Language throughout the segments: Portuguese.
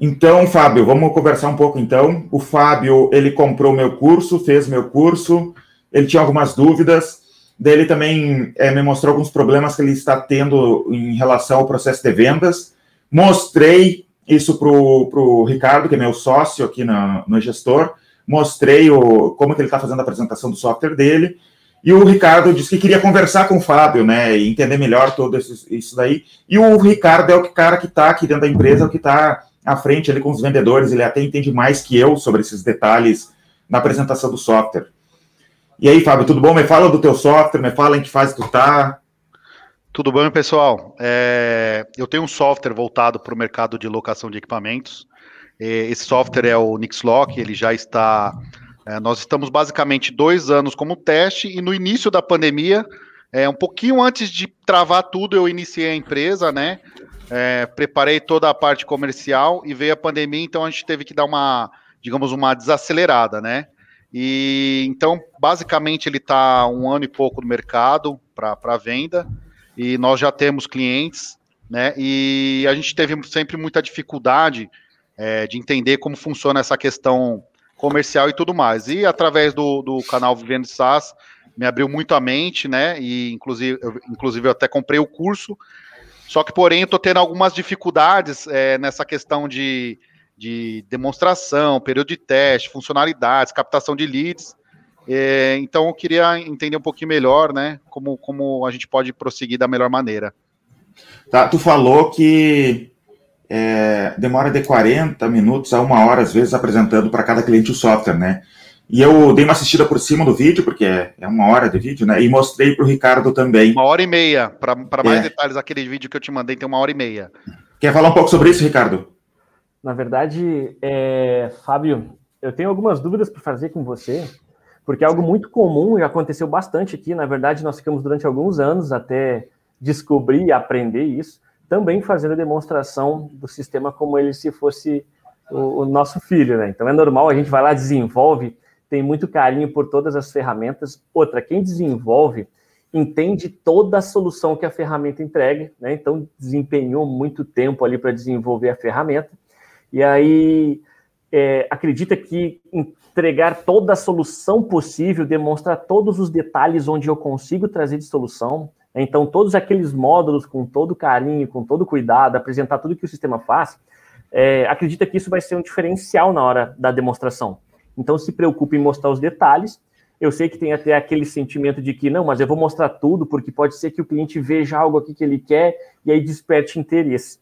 Então, Fábio, vamos conversar um pouco então. O Fábio, ele comprou meu curso, fez meu curso, ele tinha algumas dúvidas, daí ele também é, me mostrou alguns problemas que ele está tendo em relação ao processo de vendas. Mostrei isso para o Ricardo, que é meu sócio aqui na, no gestor, mostrei o, como que ele está fazendo a apresentação do software dele, e o Ricardo disse que queria conversar com o Fábio, né, e entender melhor isso, isso daí. E o Ricardo é o cara que está aqui dentro da empresa, é o que está à frente ali com os vendedores, ele até entende mais que eu sobre esses detalhes na apresentação do software. E aí, Fábio, tudo bom? Me fala do teu software, me fala em que fase tu está. Tudo bom, pessoal? É, eu tenho um software voltado para o mercado de locação de equipamentos. Esse software é o Nixlock, ele já está. É, nós estamos basicamente dois anos como teste, e no início da pandemia, é, um pouquinho antes de travar tudo, eu iniciei a empresa, né? É, preparei toda a parte comercial e veio a pandemia, então a gente teve que dar uma, digamos, uma desacelerada, né? E então, basicamente, ele está um ano e pouco no mercado para venda e nós já temos clientes, né? E a gente teve sempre muita dificuldade é, de entender como funciona essa questão comercial e tudo mais. E através do, do canal Vivendo SaaS, me abriu muito a mente, né? E inclusive eu, inclusive eu até comprei o curso. Só que, porém, eu estou tendo algumas dificuldades é, nessa questão de, de demonstração, período de teste, funcionalidades, captação de leads. É, então, eu queria entender um pouquinho melhor, né? Como, como a gente pode prosseguir da melhor maneira. Tá, tu falou que é, demora de 40 minutos a uma hora, às vezes, apresentando para cada cliente o software, né? E eu dei uma assistida por cima do vídeo, porque é, é uma hora de vídeo, né? E mostrei para o Ricardo também. Uma hora e meia. Para mais é. detalhes, aquele vídeo que eu te mandei tem uma hora e meia. Quer falar um pouco sobre isso, Ricardo? Na verdade, é, Fábio, eu tenho algumas dúvidas para fazer com você, porque é algo muito comum e aconteceu bastante aqui. Na verdade, nós ficamos durante alguns anos até descobrir e aprender isso também fazendo a demonstração do sistema como ele se fosse o, o, nosso filho, né? Então é normal, a gente vai lá, desenvolve, tem muito carinho por todas as ferramentas. Outra, quem desenvolve entende toda a solução que a ferramenta entrega, né? Então desempenhou muito tempo ali para desenvolver a ferramenta. E aí é, acredita que entregar toda a solução possível, demonstrar todos os detalhes onde eu consigo trazer de solução, então, todos aqueles módulos, com todo carinho, com todo cuidado, apresentar tudo que o sistema faz, é, acredita que isso vai ser um diferencial na hora da demonstração. Então, se preocupe em mostrar os detalhes. Eu sei que tem até aquele sentimento de que, não, mas eu vou mostrar tudo, porque pode ser que o cliente veja algo aqui que ele quer e aí desperte interesse.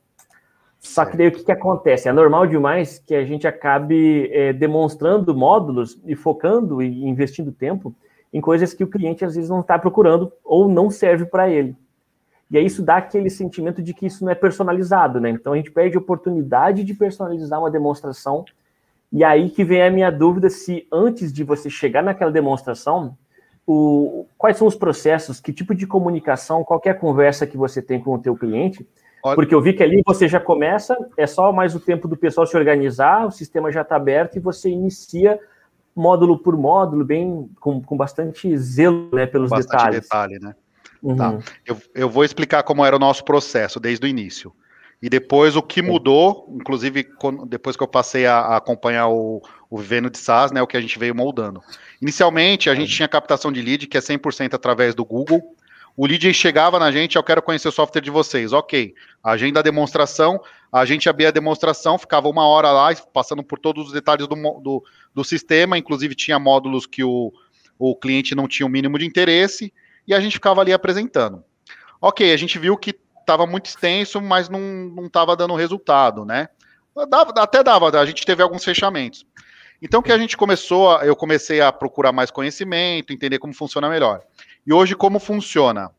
Só que daí o que, que acontece? É normal demais que a gente acabe é, demonstrando módulos e focando e investindo tempo em coisas que o cliente às vezes não está procurando ou não serve para ele. E aí isso dá aquele sentimento de que isso não é personalizado, né? Então a gente perde a oportunidade de personalizar uma demonstração. E aí que vem a minha dúvida se antes de você chegar naquela demonstração, o, quais são os processos, que tipo de comunicação, qualquer conversa que você tem com o teu cliente, porque eu vi que ali você já começa, é só mais o tempo do pessoal se organizar, o sistema já está aberto e você inicia módulo por módulo, bem com, com bastante zelo né, pelos bastante detalhes. detalhe, né? Uhum. Tá. Eu, eu vou explicar como era o nosso processo desde o início. E depois o que mudou, inclusive quando, depois que eu passei a, a, acompanhar o, o Vivendo de SaaS, né, o que a gente veio moldando. Inicialmente, a gente tinha captação de lead, que é 100% através do Google. O lead chegava na gente, eu quero conhecer o software de vocês. Ok, agenda a demonstração, a gente abria a demonstração, ficava uma hora lá, passando por todos os detalhes do, do, do sistema, inclusive tinha módulos que o, o cliente não tinha o mínimo de interesse, e a gente ficava ali apresentando. Ok, a gente viu que estava muito extenso, mas não estava dando resultado, né? Dava, até dava, a gente teve alguns fechamentos. Então que a gente começou, eu comecei a procurar mais conhecimento, entender como funciona melhor. E hoje como funciona?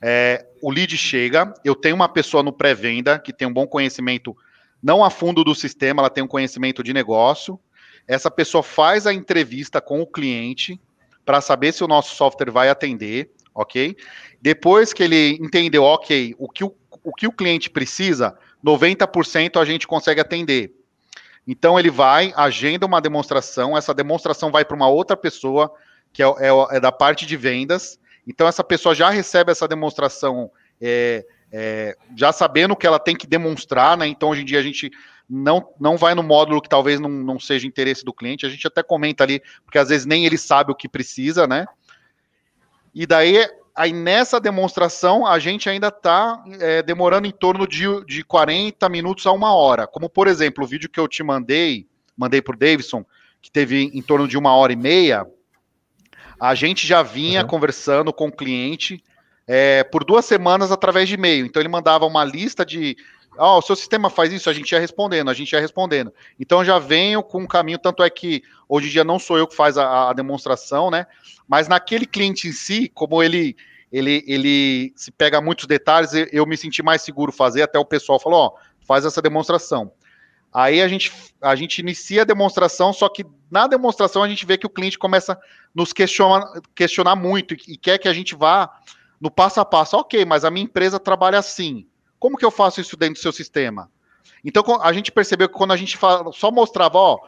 É, o lead chega, eu tenho uma pessoa no pré-venda que tem um bom conhecimento, não a fundo do sistema, ela tem um conhecimento de negócio, essa pessoa faz a entrevista com o cliente para saber se o nosso software vai atender, ok? Depois que ele entendeu, ok, o que o, o, que o cliente precisa, 90% a gente consegue atender. Então ele vai, agenda uma demonstração, essa demonstração vai para uma outra pessoa, que é, é, é, da parte de vendas. Então essa pessoa já recebe essa demonstração é, é, já sabendo que ela tem que demonstrar, né? Então hoje em dia a gente não, não vai no módulo que talvez não, não seja interesse do cliente, a gente até comenta ali, porque às vezes nem ele sabe o que precisa, né? E daí, aí nessa demonstração, a gente ainda está é, demorando em torno de, de 40 minutos a uma hora. Como, por exemplo, o vídeo que eu te mandei, mandei para o Davidson, que teve em torno de uma hora e meia, a gente já vinha uhum. conversando com o cliente é, por duas semanas através de e-mail. Então ele mandava uma lista de. Ó, oh, o seu sistema faz isso, a gente ia respondendo, a gente ia respondendo. Então já venho com um caminho, tanto é que hoje em dia não sou eu que faz a, a demonstração, né? Mas naquele cliente em si, como ele ele, ele se pega muitos detalhes, eu me senti mais seguro fazer, até o pessoal falou, ó, faz essa demonstração. Aí a gente, a gente inicia a demonstração, só que na demonstração a gente vê que o cliente começa a nos questionar, questionar muito e, e quer que a gente vá no passo a passo. Ok, mas a minha empresa trabalha assim. Como que eu faço isso dentro do seu sistema? Então a gente percebeu que quando a gente fala, só mostrava, ó,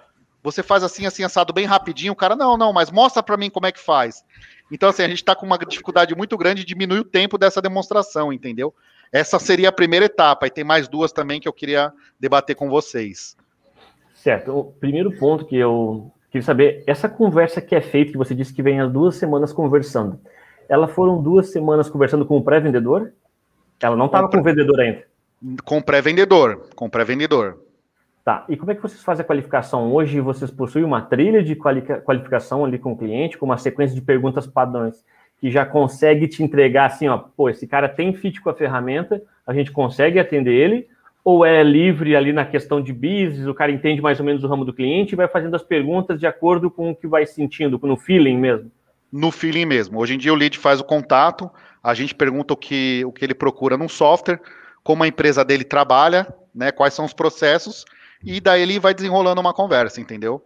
você faz assim, assim, assado bem rapidinho, o cara, não, não, mas mostra para mim como é que faz. Então, assim, a gente está com uma dificuldade muito grande de diminuir o tempo dessa demonstração, entendeu? Essa seria a primeira etapa, e tem mais duas também que eu queria debater com vocês. Certo. O primeiro ponto que eu queria saber, essa conversa que é feita, que você disse que vem as duas semanas conversando, elas foram duas semanas conversando com o pré-vendedor? Ela não estava com vendedor ainda? Com pré-vendedor, com pré-vendedor. Tá, e como é que vocês fazem a qualificação? Hoje vocês possuem uma trilha de qualificação ali com o cliente, com uma sequência de perguntas padrões que já consegue te entregar assim, ó, pô, esse cara tem fit com a ferramenta, a gente consegue atender ele, ou é livre ali na questão de business, o cara entende mais ou menos o ramo do cliente e vai fazendo as perguntas de acordo com o que vai sentindo, no feeling mesmo? No feeling mesmo. Hoje em dia o lead faz o contato, a gente pergunta o que, o que ele procura num software, como a empresa dele trabalha, né, quais são os processos, e daí ele vai desenrolando uma conversa, entendeu?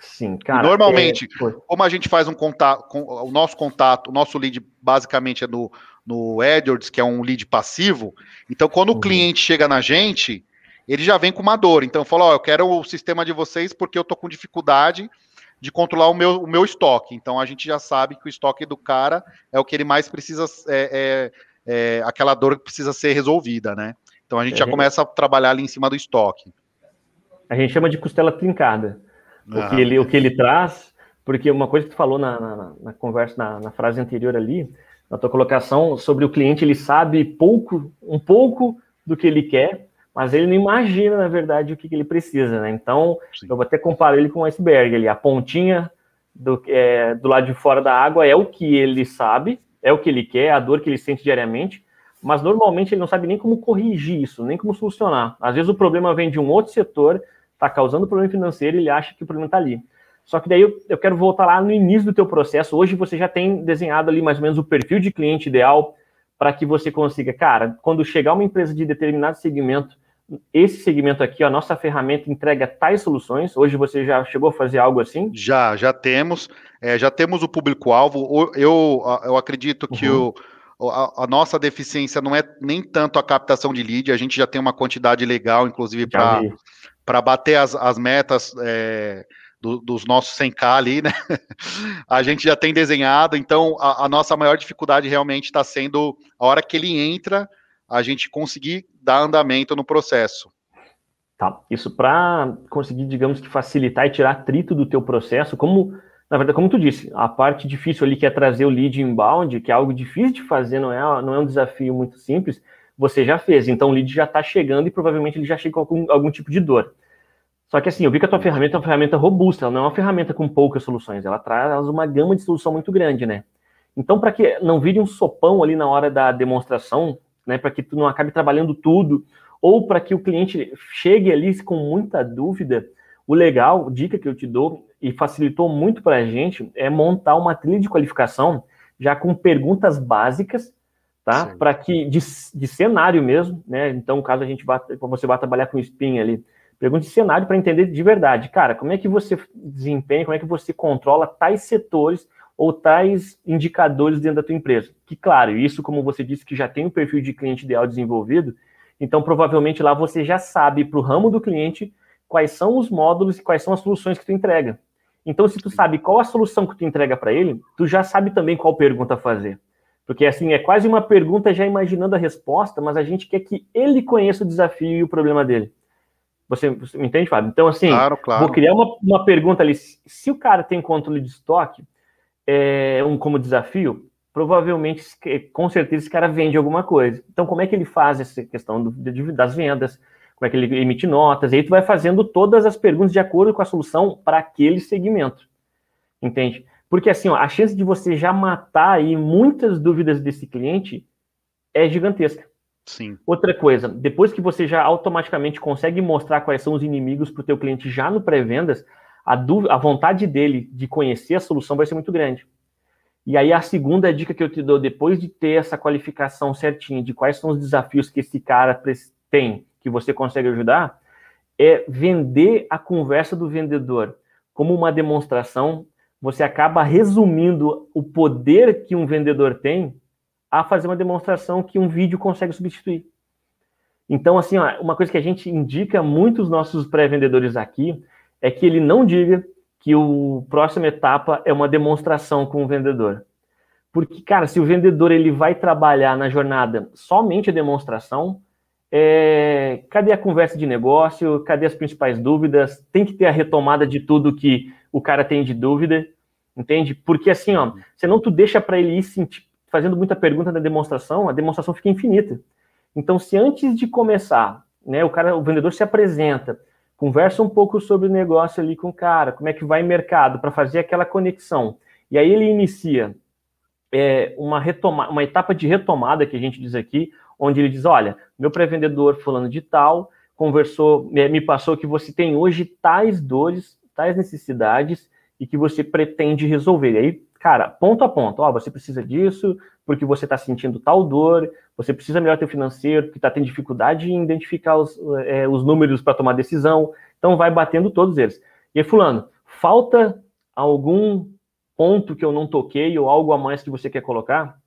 Sim, cara. Normalmente, é... como a gente faz um contato, com, o nosso contato, o nosso lead basicamente é no, no AdWords, que é um lead passivo. Então, quando uhum. o cliente chega na gente, ele já vem com uma dor. Então, fala: Ó, eu quero o sistema de vocês porque eu tô com dificuldade de controlar o meu, o meu estoque. Então, a gente já sabe que o estoque do cara é o que ele mais precisa, é, é, é aquela dor que precisa ser resolvida, né? Então, a gente já começa a trabalhar ali em cima do estoque. A gente chama de costela trincada o, que ele, o que ele traz, porque uma coisa que tu falou na, na, na conversa, na, na, frase anterior ali, na tua colocação sobre o cliente, ele sabe pouco, um pouco do que ele quer, mas ele não imagina, na verdade, o que, que ele precisa, né? Então, Sim. eu vou até comparar ele com um iceberg ali, a pontinha do, é, do lado de fora da água é o que ele sabe, é o que ele quer, a dor que ele sente diariamente, mas normalmente ele não sabe nem como corrigir isso, nem como solucionar. Às vezes o problema vem de um outro setor está causando problema financeiro, ele acha que o problema está ali. Só que daí eu, eu, quero voltar lá no início do teu processo. Hoje você já tem desenhado ali mais ou menos o perfil de cliente ideal para que você consiga, cara, quando chegar uma empresa de determinado segmento, esse segmento aqui, a nossa ferramenta entrega tais soluções. Hoje você já chegou a fazer algo assim? Já, já temos. É, já temos o público-alvo. Eu, eu acredito que uhum. o, a, a, nossa deficiência não é nem tanto a captação de lead, a gente já tem uma quantidade legal, inclusive, para bater as, as metas é, do, dos nossos 100k ali, né? A gente já tem desenhado, então a, a nossa maior dificuldade realmente está sendo a hora que ele entra, a gente conseguir dar andamento no processo. Tá, isso para conseguir, digamos que facilitar e tirar atrito do teu processo, como na verdade, como tu disse, a parte difícil ali que é trazer o lead inbound, que é algo difícil de fazer, não é, não é um desafio muito simples, você já fez. Então o lead já está chegando e provavelmente ele já chega com algum, algum tipo de dor. Só que assim, eu vi que a tua ferramenta é uma ferramenta robusta, ela não é uma ferramenta com poucas soluções, ela traz uma gama de solução muito grande, né? Então, para que não vire um sopão ali na hora da demonstração, né, para que tu não acabe trabalhando tudo, ou para que o cliente chegue ali com muita dúvida, o legal, dica que eu te dou, e facilitou muito para a gente, é montar uma trilha de qualificação já com perguntas básicas tá? Para que de, de, cenário mesmo, né? Então, caso a gente vá, você vá trabalhar com spin ali, pergunte de cenário para entender de verdade, cara, como é que você desempenha, como é que você controla tais setores ou tais indicadores dentro da tua empresa. Que claro, isso como você disse que já tem o um perfil de cliente ideal desenvolvido, então provavelmente lá você já sabe para o ramo do cliente quais são os módulos e quais são as soluções que tu entrega. Então, se tu sabe qual a solução que tu entrega para ele, tu já sabe também qual pergunta fazer. Porque assim, é quase uma pergunta já imaginando a resposta, mas a gente quer que ele conheça o desafio e o problema dele. Você, você me entende, Fábio? Então, assim, claro, claro. vou criar uma, uma pergunta ali. Se o cara tem controle de estoque, é, um, como desafio, provavelmente, com certeza, esse cara vende alguma coisa. Então, como é que ele faz essa questão do, das vendas? Como é que ele emite notas? E aí tu vai fazendo todas as perguntas de acordo com a solução para aquele segmento. Entende? Porque assim, ó, a chance de você já matar aí muitas dúvidas desse cliente é gigantesca. Sim. Outra coisa, depois que você já automaticamente consegue mostrar quais são os inimigos para o teu cliente já no pré-vendas, a, a vontade dele de conhecer a solução vai ser muito grande. E aí a segunda dica que eu te dou, depois de ter essa qualificação certinha de quais são os desafios que esse cara tem, que você consegue ajudar, é vender a conversa do vendedor como uma demonstração você acaba resumindo o poder que um vendedor tem a fazer uma demonstração que um vídeo consegue substituir. Então, assim, ó, uma coisa que a gente indica muito os nossos pré-vendedores aqui é que ele não diga que o próxima etapa é uma demonstração com o vendedor. Porque, cara, se o vendedor ele vai trabalhar na jornada somente a demonstração, é... cadê a conversa de negócio? Cadê as principais dúvidas? Tem que ter a retomada de tudo que o cara tem de dúvida entende? Porque assim, ó, você não tu deixa para ele ir sentir, fazendo muita pergunta na demonstração, a demonstração fica infinita. Então, se antes de começar, né, o cara, o vendedor se apresenta, conversa um pouco sobre o negócio ali com o cara, como é que vai mercado, para fazer aquela conexão. E aí ele inicia é, uma, retoma, uma etapa de retomada que a gente diz aqui, onde ele diz: olha, meu pré-vendedor fulano de tal conversou, me passou que você tem hoje tais dores, tais necessidades, e que você pretende resolver. E aí, cara, ponto a ponto, ó, você precisa disso porque você está sentindo tal dor, você precisa melhorar teu financeiro, porque está tendo dificuldade em identificar os, é, os números para tomar decisão. Então, vai batendo todos eles. E aí, fulano, falta algum ponto que eu não toquei ou algo a mais que você quer colocar?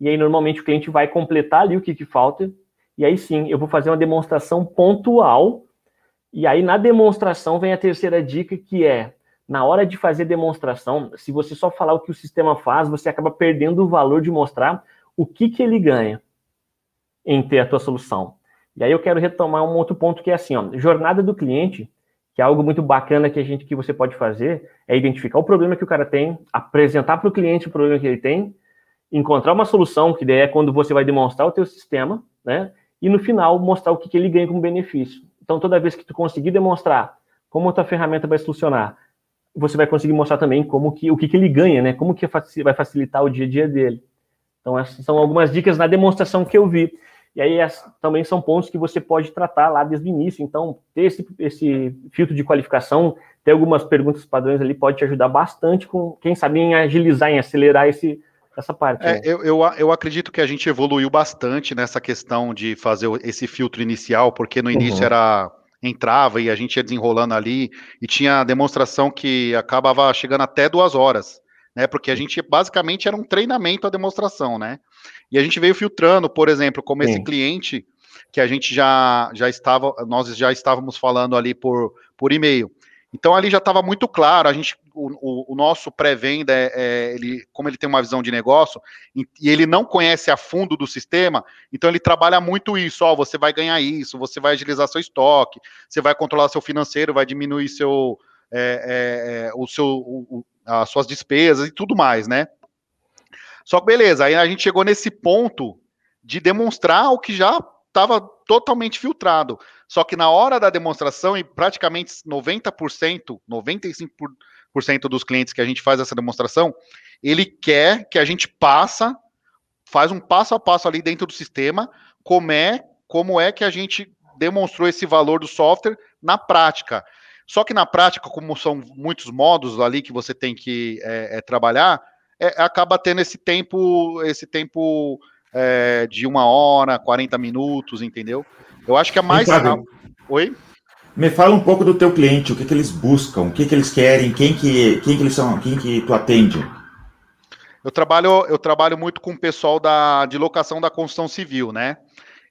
E aí, normalmente, o cliente vai completar ali o que, que falta. E aí sim, eu vou fazer uma demonstração pontual. E aí, na demonstração, vem a terceira dica, que é na hora de fazer demonstração, se você só falar o que o sistema faz, você acaba perdendo o valor de mostrar o que, que ele ganha em ter a tua solução. E aí eu quero retomar um outro ponto que é assim, ó, jornada do cliente, que é algo muito bacana que a gente que você pode fazer, é identificar o problema que o cara tem, apresentar para o cliente o problema que ele tem, encontrar uma solução, que daí é quando você vai demonstrar o teu sistema, né? E no final mostrar o que, que ele ganha como benefício. Então toda vez que tu conseguir demonstrar como a tua ferramenta vai solucionar você vai conseguir mostrar também como que o que, que ele ganha, né? Como que vai facilitar o dia a dia dele. Então, essas são algumas dicas na demonstração que eu vi. E aí também são pontos que você pode tratar lá desde o início. Então, ter esse, esse filtro de qualificação, ter algumas perguntas padrões ali pode te ajudar bastante com, quem sabe, em agilizar, em acelerar esse, essa parte. É, né? eu, eu, eu, acredito que a gente evoluiu bastante nessa questão de fazer esse filtro inicial, porque no início uhum. era entrava e a gente ia desenrolando ali, e tinha demonstração que acabava chegando até duas horas, né? Porque a gente basicamente era um treinamento a demonstração, né? E a gente veio filtrando, por exemplo, como Sim. esse cliente que a gente já, já estava, nós já estávamos falando ali por, por e-mail. Então ali já estava muito claro, a gente, o, o, nosso pré-venda, é, é, ele, como ele tem uma visão de negócio e, e, ele não conhece a fundo do sistema, então ele trabalha muito isso, ó, você vai ganhar isso, você vai agilizar seu estoque, você vai controlar seu financeiro, vai diminuir seu, é, é, é o seu, o, as suas despesas e tudo mais, né? Só que beleza, aí a gente chegou nesse ponto de demonstrar o que já estava totalmente filtrado. Só que na hora da demonstração, e praticamente 90%, 95% dos clientes que a gente faz essa demonstração, ele quer que a gente passa, faz um passo a passo ali dentro do sistema, como é, como é que a gente demonstrou esse valor do software na prática. Só que na prática, como são muitos modos ali que você tem que é, é, trabalhar, é, acaba tendo esse tempo, esse tempo é, de uma hora, 40 minutos, entendeu? Eu acho que é mais. Oi? Me fala um pouco do teu cliente, o que, que eles buscam, o que, que eles querem, quem que, quem que eles são, quem que tu atende. Eu trabalho, eu trabalho muito com o pessoal da, de locação da construção civil, né?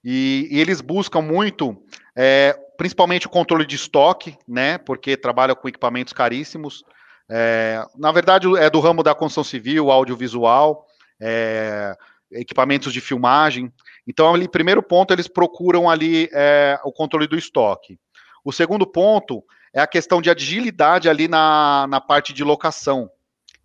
E, e eles buscam muito, é, principalmente o controle de estoque, né? Porque trabalham com equipamentos caríssimos. É, na verdade, é do ramo da construção civil, audiovisual. É, equipamentos de filmagem. Então, ali, primeiro ponto, eles procuram ali é, o controle do estoque. O segundo ponto é a questão de agilidade ali na, na parte de locação.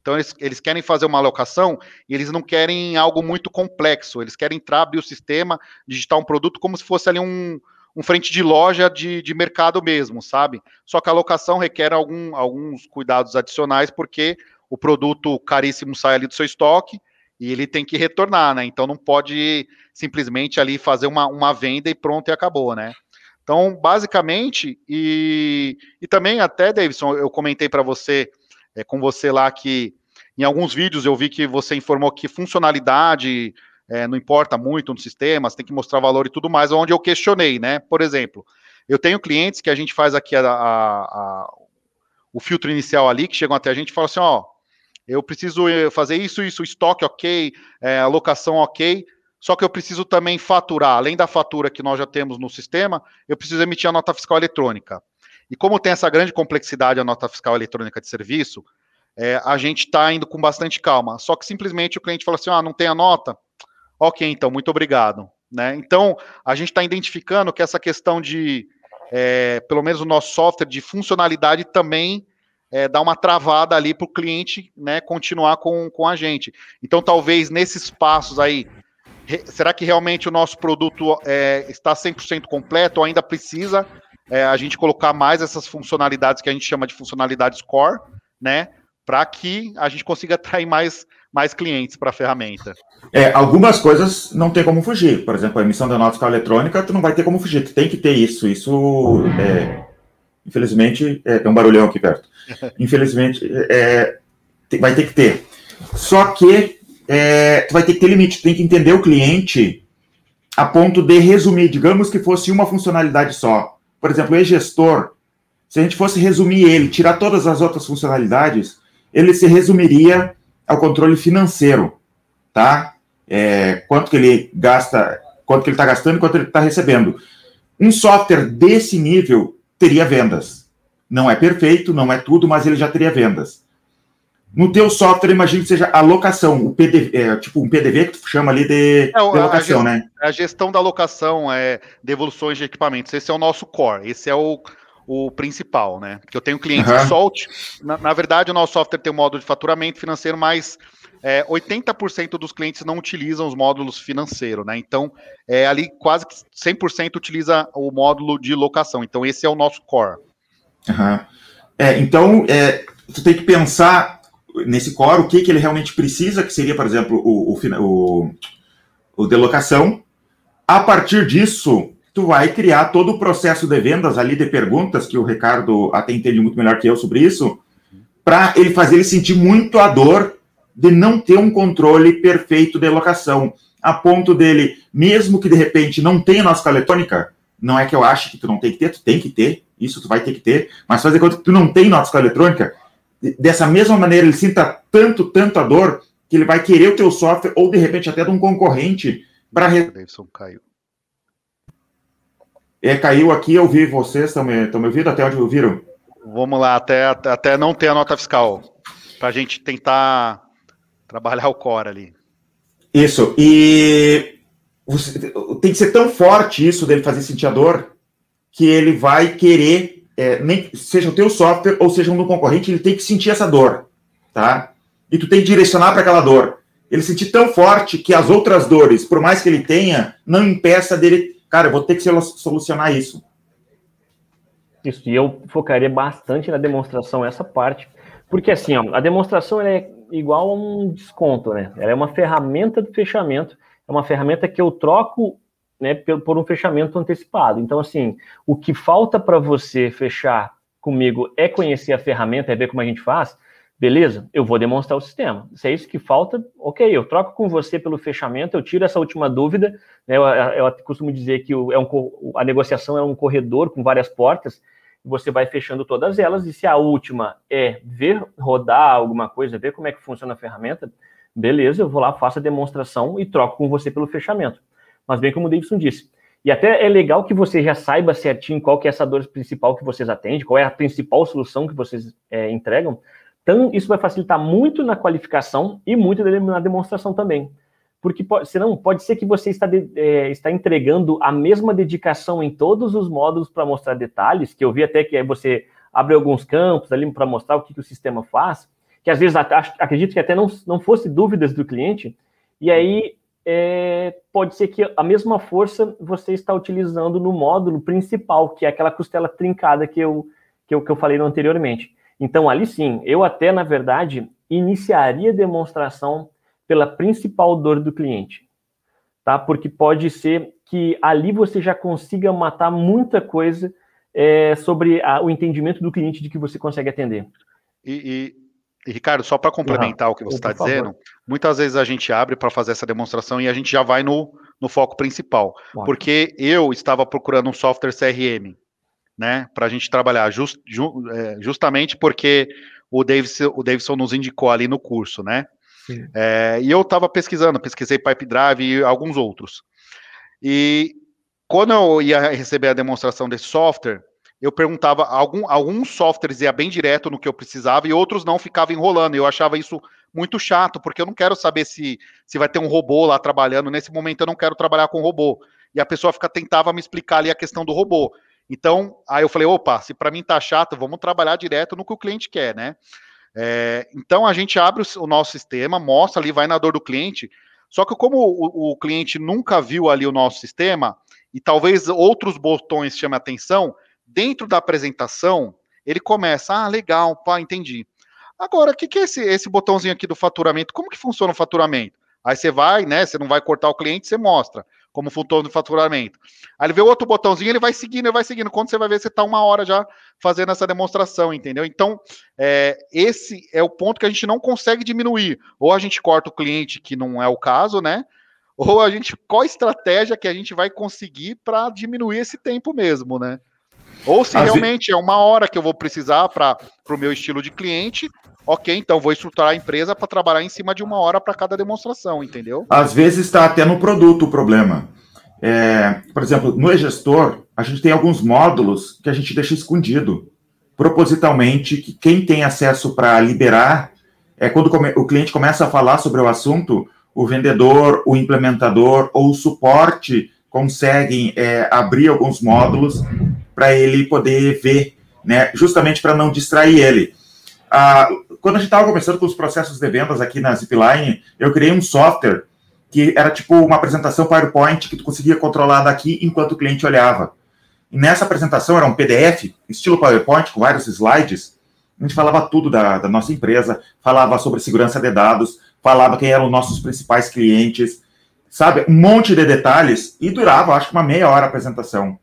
Então, eles, eles querem fazer uma locação e eles não querem algo muito complexo. Eles querem entrar, abrir o sistema, digitar um produto como se fosse ali um, um frente de loja de, de mercado mesmo, sabe? Só que a locação requer algum, alguns cuidados adicionais, porque o produto caríssimo sai ali do seu estoque e ele tem que retornar, né? Então não pode simplesmente ali fazer uma, uma venda e pronto e acabou, né? Então, basicamente, e, e também até, Davidson, eu comentei para você, é, com você lá, que em alguns vídeos eu vi que você informou que funcionalidade é, não importa muito no sistema, você tem que mostrar valor e tudo mais, onde eu questionei, né? Por exemplo, eu tenho clientes que a gente faz aqui a, a, a, o filtro inicial ali, que chegam até a gente e falam assim, ó, eu preciso eh, fazer isso, isso, estoque ok, é, alocação ok, só que eu preciso também faturar, além da fatura que nós já temos no sistema, eu preciso emitir a nota fiscal eletrônica. E como tem essa grande complexidade a nota fiscal eletrônica de serviço, é, a gente está indo com bastante calma. Só que simplesmente o cliente fala assim: ah, não tem a nota? Ok, então, muito obrigado. Né? Então, a gente está identificando que essa questão de, é, pelo menos o nosso software, de funcionalidade também é, dá uma travada ali para o cliente né, continuar com, com a gente. Então, talvez nesses passos aí, será que realmente o nosso produto é, está 100% completo ou ainda precisa é, a gente colocar mais essas funcionalidades que a gente chama de funcionalidades core, né? Para que a gente consiga atrair mais, mais clientes para a ferramenta. É, algumas coisas não tem como fugir. Por exemplo, a emissão da nota fiscal eletrônica, tu não vai ter como fugir. Tu tem que ter isso. Isso, é, infelizmente, é, tem um barulhão aqui perto. Infelizmente, é, vai ter que ter. Só que é, tu vai ter que ter limite. Tu tem que entender o cliente a ponto de resumir. Digamos que fosse uma funcionalidade só. Por exemplo, o e-gestor, se a gente fosse resumir ele, tirar todas as outras funcionalidades, ele se resumiria ao controle financeiro, tá? É, quanto que ele gasta, quanto que ele está gastando e quanto ele está recebendo. Um software desse nível teria vendas. Não é perfeito, não é tudo, mas ele já teria vendas. No teu software, imagine que seja a locação, o PDV, é, tipo um PDV que tu chama ali de, é, de locação, né? A gestão da locação, é, devoluções de equipamentos, esse é o nosso core, esse é o, o principal, né? Que eu tenho clientes uhum. que solte. Na, na, verdade, o nosso software tem um módulo de faturamento financeiro, mas é, 80% dos clientes não utilizam os módulos financeiros, né? Então, é, ali quase 100% utiliza o módulo de locação. Então, esse é o nosso core. Uhum. É, então, é, tu tem que pensar nesse core, o que, que ele realmente precisa, que seria, por exemplo, o, o, o, o delocação. A partir disso, tu vai criar todo o processo de vendas ali de perguntas, que o Ricardo até entende muito melhor que eu sobre isso, para ele fazer ele sentir muito a dor de não ter um controle perfeito de locação, a ponto dele, mesmo que de repente não tenha nossa eletrônica, não é que eu acho que tu não tem que ter, tu tem que ter, isso tu vai ter que ter, mas fazer conta que tu não tem nota eletrônica, dessa mesma maneira ele sinta tanto, tanto a dor, que ele vai querer o teu software, ou de repente até de um concorrente, para. Davidson caiu. É, caiu aqui, eu vi vocês, estão me, me ouvindo? Até onde ouviram? Vamos lá, até, até não ter a nota fiscal, para a gente tentar trabalhar o core ali. Isso, e você, tem que ser tão forte isso dele fazer sentir a dor, que ele vai querer é, nem, seja o teu software ou seja um do concorrente, ele tem que sentir essa dor, tá? E tu tem que direcionar para aquela dor. Ele sentir tão forte que as outras dores, por mais que ele tenha, não impeça dele, cara, eu vou ter que solucionar isso. Isso, e eu focaria bastante na demonstração essa parte, porque assim, ó, a demonstração é igual a um desconto, né? Ela é uma ferramenta de fechamento, é uma ferramenta que eu troco né, por um fechamento antecipado. Então, assim, o que falta para você fechar comigo é conhecer a ferramenta, é ver como a gente faz, beleza? Eu vou demonstrar o sistema. Se é isso que falta, ok, eu troco com você pelo fechamento, eu tiro essa última dúvida. Né, eu, eu, costumo dizer que é um, a negociação é um corredor com várias portas, você vai fechando todas elas, e se a última é ver rodar alguma coisa, ver como é que funciona a ferramenta, beleza, eu vou lá, faço a demonstração e troco com você pelo fechamento mas bem como o Davidson disse. E até é legal que você já saiba certinho qual que é essa dor principal que vocês atendem, qual é a principal solução que vocês é, entregam. Então, isso vai facilitar muito na qualificação e muito na demonstração também. porque senão pode ser que você está, de, é, está entregando a mesma dedicação em todos os módulos para mostrar detalhes, que eu vi até que aí você abre alguns campos ali para mostrar o que, que, o sistema faz, que às vezes acredito que até não, não fosse dúvidas do cliente, e aí é, pode ser que a mesma força você está utilizando no módulo principal, que é aquela costela trincada que eu, que eu, que eu falei anteriormente. Então, ali sim, eu até, na verdade, iniciaria a demonstração pela principal dor do cliente, tá? Porque pode ser que ali você já consiga matar muita coisa é, sobre a, o entendimento do cliente de que você consegue atender. E, e, e Ricardo, só para complementar uhum. o que você está dizendo, muitas vezes a gente abre para fazer essa demonstração e a gente já vai no, no foco principal, porque eu estava procurando um software CRM, né, para a gente trabalhar, just, ju, é, justamente porque o Davidson, o Davidson nos indicou ali no curso, né? É, e eu estava pesquisando, pesquisei Pipe Drive e alguns outros. E quando eu ia receber a demonstração desse software, eu perguntava, algum, alguns softwares ia bem direto no que eu precisava e outros não ficavam enrolando. Eu achava isso muito chato, porque eu não quero saber se, se vai ter um robô lá trabalhando. Nesse momento eu não quero trabalhar com robô. E a pessoa fica, tentava me explicar ali a questão do robô. Então, aí eu falei, opa, se para mim tá chato, vamos trabalhar direto no que o cliente quer, né? É, então a gente abre o, nosso sistema, mostra ali, vai na dor do cliente. Só que como o, o, cliente nunca viu ali o nosso sistema, e talvez outros botões chamem atenção, dentro da apresentação, ele começa, ah, legal, pá, entendi. Agora, o que, que é esse, esse botãozinho aqui do faturamento? Como que funciona o faturamento? Aí você vai, né? Você não vai cortar o cliente, você mostra como funciona o faturamento. Aí ele vê outro botãozinho, ele vai seguindo, ele vai seguindo. Quando você vai ver, você está uma hora já fazendo essa demonstração, entendeu? Então, é, esse é o ponto que a gente não consegue diminuir. Ou a gente corta o cliente, que não é o caso, né? Ou a gente, qual estratégia que a gente vai conseguir para diminuir esse tempo mesmo, né? Ou se realmente é uma hora que eu vou precisar para o meu estilo de cliente, ok, então vou estruturar a empresa para trabalhar em cima de uma hora para cada demonstração, entendeu? Às vezes está até no produto o problema. É, por exemplo, no e-gestor, a gente tem alguns módulos que a gente deixa escondido, propositalmente, que quem tem acesso para liberar é quando o cliente começa a falar sobre o assunto, o vendedor, o implementador ou o suporte conseguem é, abrir alguns módulos para ele poder ver, né, justamente para não distrair ele. Ah, quando a gente estava começando com os processos de vendas aqui na Zipline, eu criei um software que era tipo uma apresentação PowerPoint que tu conseguia controlar daqui enquanto o cliente olhava. E nessa apresentação era um PDF, estilo PowerPoint, com vários slides. A gente falava tudo da, da nossa empresa, falava sobre segurança de dados, falava quem eram os nossos principais clientes, sabe? Um monte de detalhes e durava, acho que uma meia hora a apresentação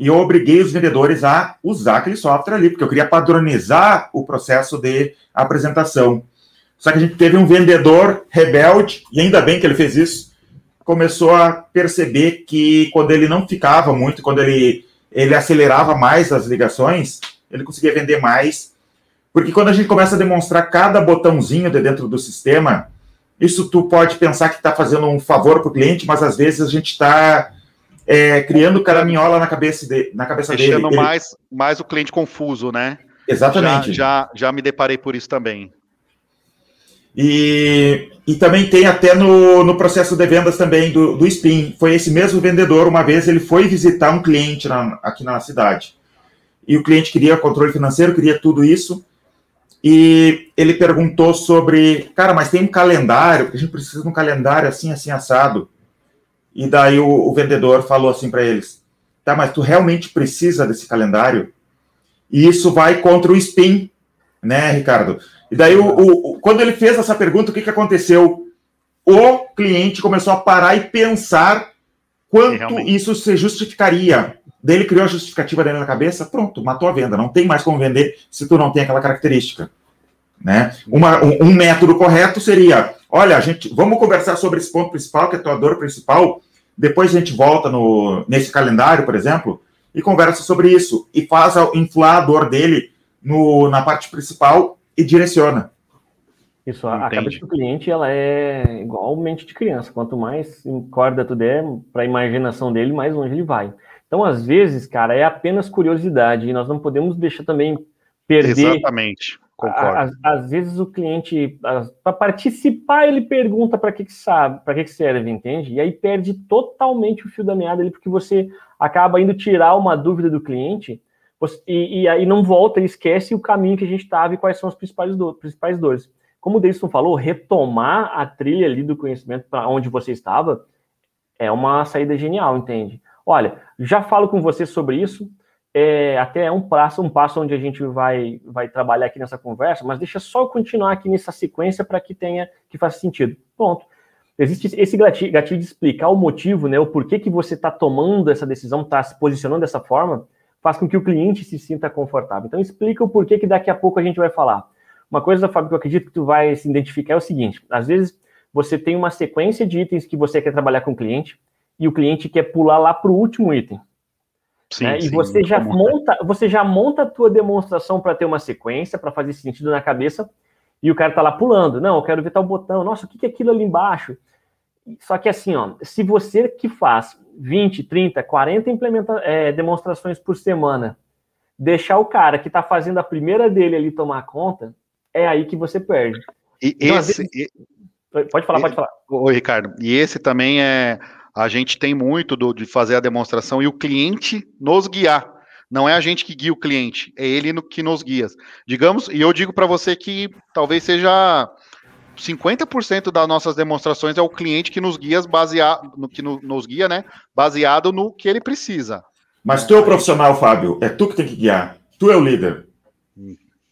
e eu obriguei os vendedores a usar aquele software ali, porque eu queria padronizar o processo de apresentação. Só que a gente teve um vendedor rebelde, e ainda bem que ele fez isso, começou a perceber que quando ele não ficava muito, quando ele, ele acelerava mais as ligações, ele conseguia vender mais. Porque quando a gente começa a demonstrar cada botãozinho de dentro do sistema, isso tu pode pensar que está fazendo um favor para o cliente, mas às vezes a gente está é, criando caraminhola na cabeça, de, na cabeça Deixando dele. mais, mais o cliente confuso, né? Exatamente. Já, já, já me deparei por isso também. E, e também tem até no, no processo de vendas também do, do Spin. Foi esse mesmo vendedor, uma vez ele foi visitar um cliente na, aqui na cidade. E o cliente queria controle financeiro, queria tudo isso. E ele perguntou sobre, cara, mas tem um calendário, a gente precisa de um calendário assim, assim, assado. E daí o, o vendedor falou assim para eles: tá, mas tu realmente precisa desse calendário? E isso vai contra o spin, né, Ricardo? E daí, o, o, quando ele fez essa pergunta, o que, que aconteceu? O cliente começou a parar e pensar quanto isso se justificaria. Daí ele criou a justificativa dele na cabeça, pronto, matou a venda. Não tem mais como vender se tu não tem aquela característica. Né? Uma, um, um método correto seria olha, a gente, vamos conversar sobre esse ponto principal, que é a tua dor principal, depois a gente volta no, nesse calendário, por exemplo, e conversa sobre isso, e faz inflar a dor dele no, na parte principal e direciona. Isso, a, a cabeça do cliente ela é igual mente de criança. Quanto mais corda tu der para a imaginação dele, mais longe ele vai. Então, às vezes, cara, é apenas curiosidade e nós não podemos deixar também perder Exatamente Às, às, vezes o cliente, para participar, ele pergunta para que, que sabe, para que, que serve, entende? E aí perde totalmente o fio da meada ali, porque você acaba indo tirar uma dúvida do cliente e, e, aí não volta e esquece o caminho que a gente estava e quais são as principais, do, principais dores. Como o Davidson falou, retomar a trilha ali do conhecimento para onde você estava é uma saída genial, entende? Olha, já falo com você sobre isso, é, até é um passo, um passo onde a gente vai, vai trabalhar aqui nessa conversa, mas deixa só eu continuar aqui nessa sequência para que tenha, que faça sentido. Pronto. Existe esse gatilho, de explicar o motivo, né, o porquê que você está tomando essa decisão, está se posicionando dessa forma, faz com que o cliente se sinta confortável. Então explica o porquê que daqui a pouco a gente vai falar. Uma coisa, Fábio, que eu acredito que tu vai se identificar é o seguinte, às vezes você tem uma sequência de itens que você quer trabalhar com o cliente e o cliente quer pular lá para o último item. Sim, né? sim, e você já monta, você já monta a tua demonstração para ter uma sequência, para fazer sentido na cabeça, e o cara tá lá pulando. Não, eu quero ver tal botão. Nossa, o que é aquilo ali embaixo? Só que assim, ó, se você que faz 20, 30, 40 implementa, é, demonstrações por semana, deixar o cara que está fazendo a primeira dele ali tomar conta, é aí que você perde. E então, esse, vezes... Pode falar, pode falar. Oi, Ricardo. E esse também é a gente tem muito do, de fazer a demonstração e o cliente nos guiar. Não é a gente que guia o cliente, é ele no, que nos guia. Digamos, e eu digo para você que talvez seja 50% das nossas demonstrações é o cliente que nos guia baseado no que no, nos guia, né? Baseado no que ele precisa. Mas tu é o profissional, Fábio, é tu que tem que guiar. Tu é o líder.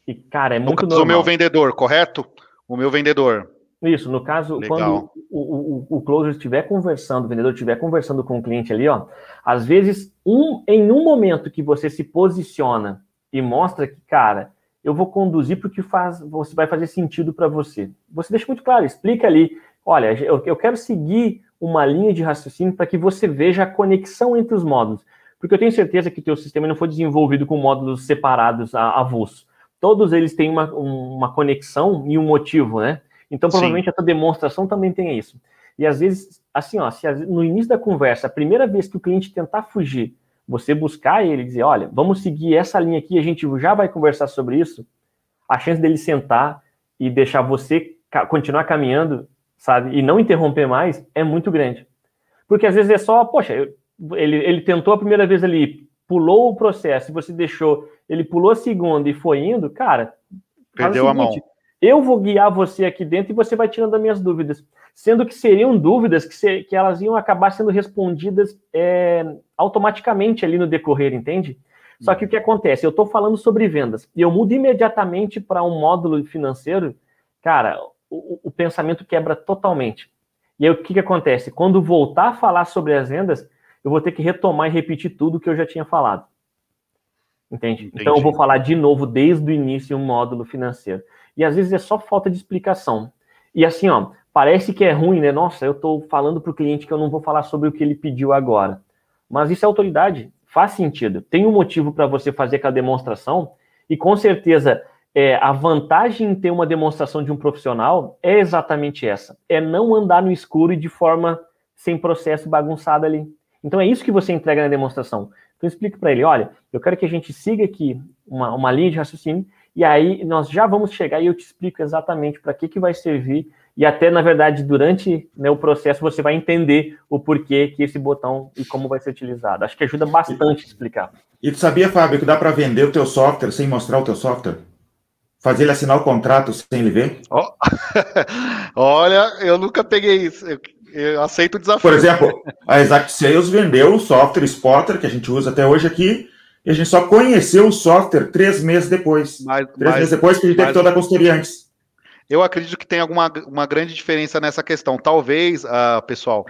E cara, é muito normal. o meu vendedor, correto? O meu vendedor. Isso, no caso, Legal. quando o, o, o closer estiver conversando, o vendedor estiver conversando com o cliente ali, ó, às vezes, um, em um momento que você se posiciona e mostra que, cara, eu vou conduzir porque faz, você vai fazer sentido para você. Você deixa muito claro, explica ali, olha, eu, eu quero seguir uma linha de raciocínio para que você veja a conexão entre os módulos. Porque eu tenho certeza que o teu sistema não foi desenvolvido com módulos separados avulsos. Todos eles têm uma, uma conexão e um motivo, né? Então, provavelmente, Sim. essa demonstração também tem isso. E às vezes, assim, ó, se no início da conversa, a primeira vez que o cliente tentar fugir, você buscar ele e dizer, olha, vamos seguir essa linha aqui, a gente já vai conversar sobre isso, a chance dele sentar e deixar você continuar caminhando, sabe, e não interromper mais, é muito grande. Porque às vezes é só, poxa, ele, ele tentou a primeira vez ali, pulou o processo, e você deixou, ele pulou a segunda e foi indo, cara. Perdeu seguinte, a mão. Eu vou guiar você aqui dentro e você vai tirando as minhas dúvidas. Sendo que seriam dúvidas que, se, que elas iam acabar sendo respondidas é, automaticamente ali no decorrer, entende? Só que o que acontece? Eu estou falando sobre vendas e eu mudo imediatamente para um módulo financeiro, cara, o, o, pensamento quebra totalmente. E aí o que, que acontece? Quando voltar a falar sobre as vendas, eu vou ter que retomar e repetir tudo que eu já tinha falado. Entende? Entendi. Então eu vou falar de novo desde o início um módulo financeiro e às vezes é só falta de explicação. E assim, ó, parece que é ruim, né? Nossa, eu estou falando para o cliente que eu não vou falar sobre o que ele pediu agora. Mas isso é autoridade, faz sentido. Tem um motivo para você fazer aquela demonstração, e com certeza é, a vantagem em ter uma demonstração de um profissional é exatamente essa: é não andar no escuro e de forma sem processo bagunçado ali. Então é isso que você entrega na demonstração. Então explique para ele: olha, eu quero que a gente siga aqui uma, uma linha de raciocínio e aí nós já vamos chegar e eu te explico exatamente para que, que vai servir. E até, na verdade, durante né, o processo você vai entender o porquê que esse botão e como vai ser utilizado. Acho que ajuda bastante a explicar. E tu sabia, Fábio, que dá para vender o teu software sem mostrar o teu software? Fazer ele assinar o contrato sem ele ver? Oh. Olha, eu nunca peguei isso. Eu, eu, aceito o desafio. Por exemplo, a Exact Sales vendeu o software Spotter, que a gente usa até hoje aqui, e a gente só conheceu o software três meses depois. Mas, três mas, meses depois que a gente teve toda a consultoria antes. Eu acredito que tem alguma uma grande diferença nessa questão. Talvez, uh, pessoal,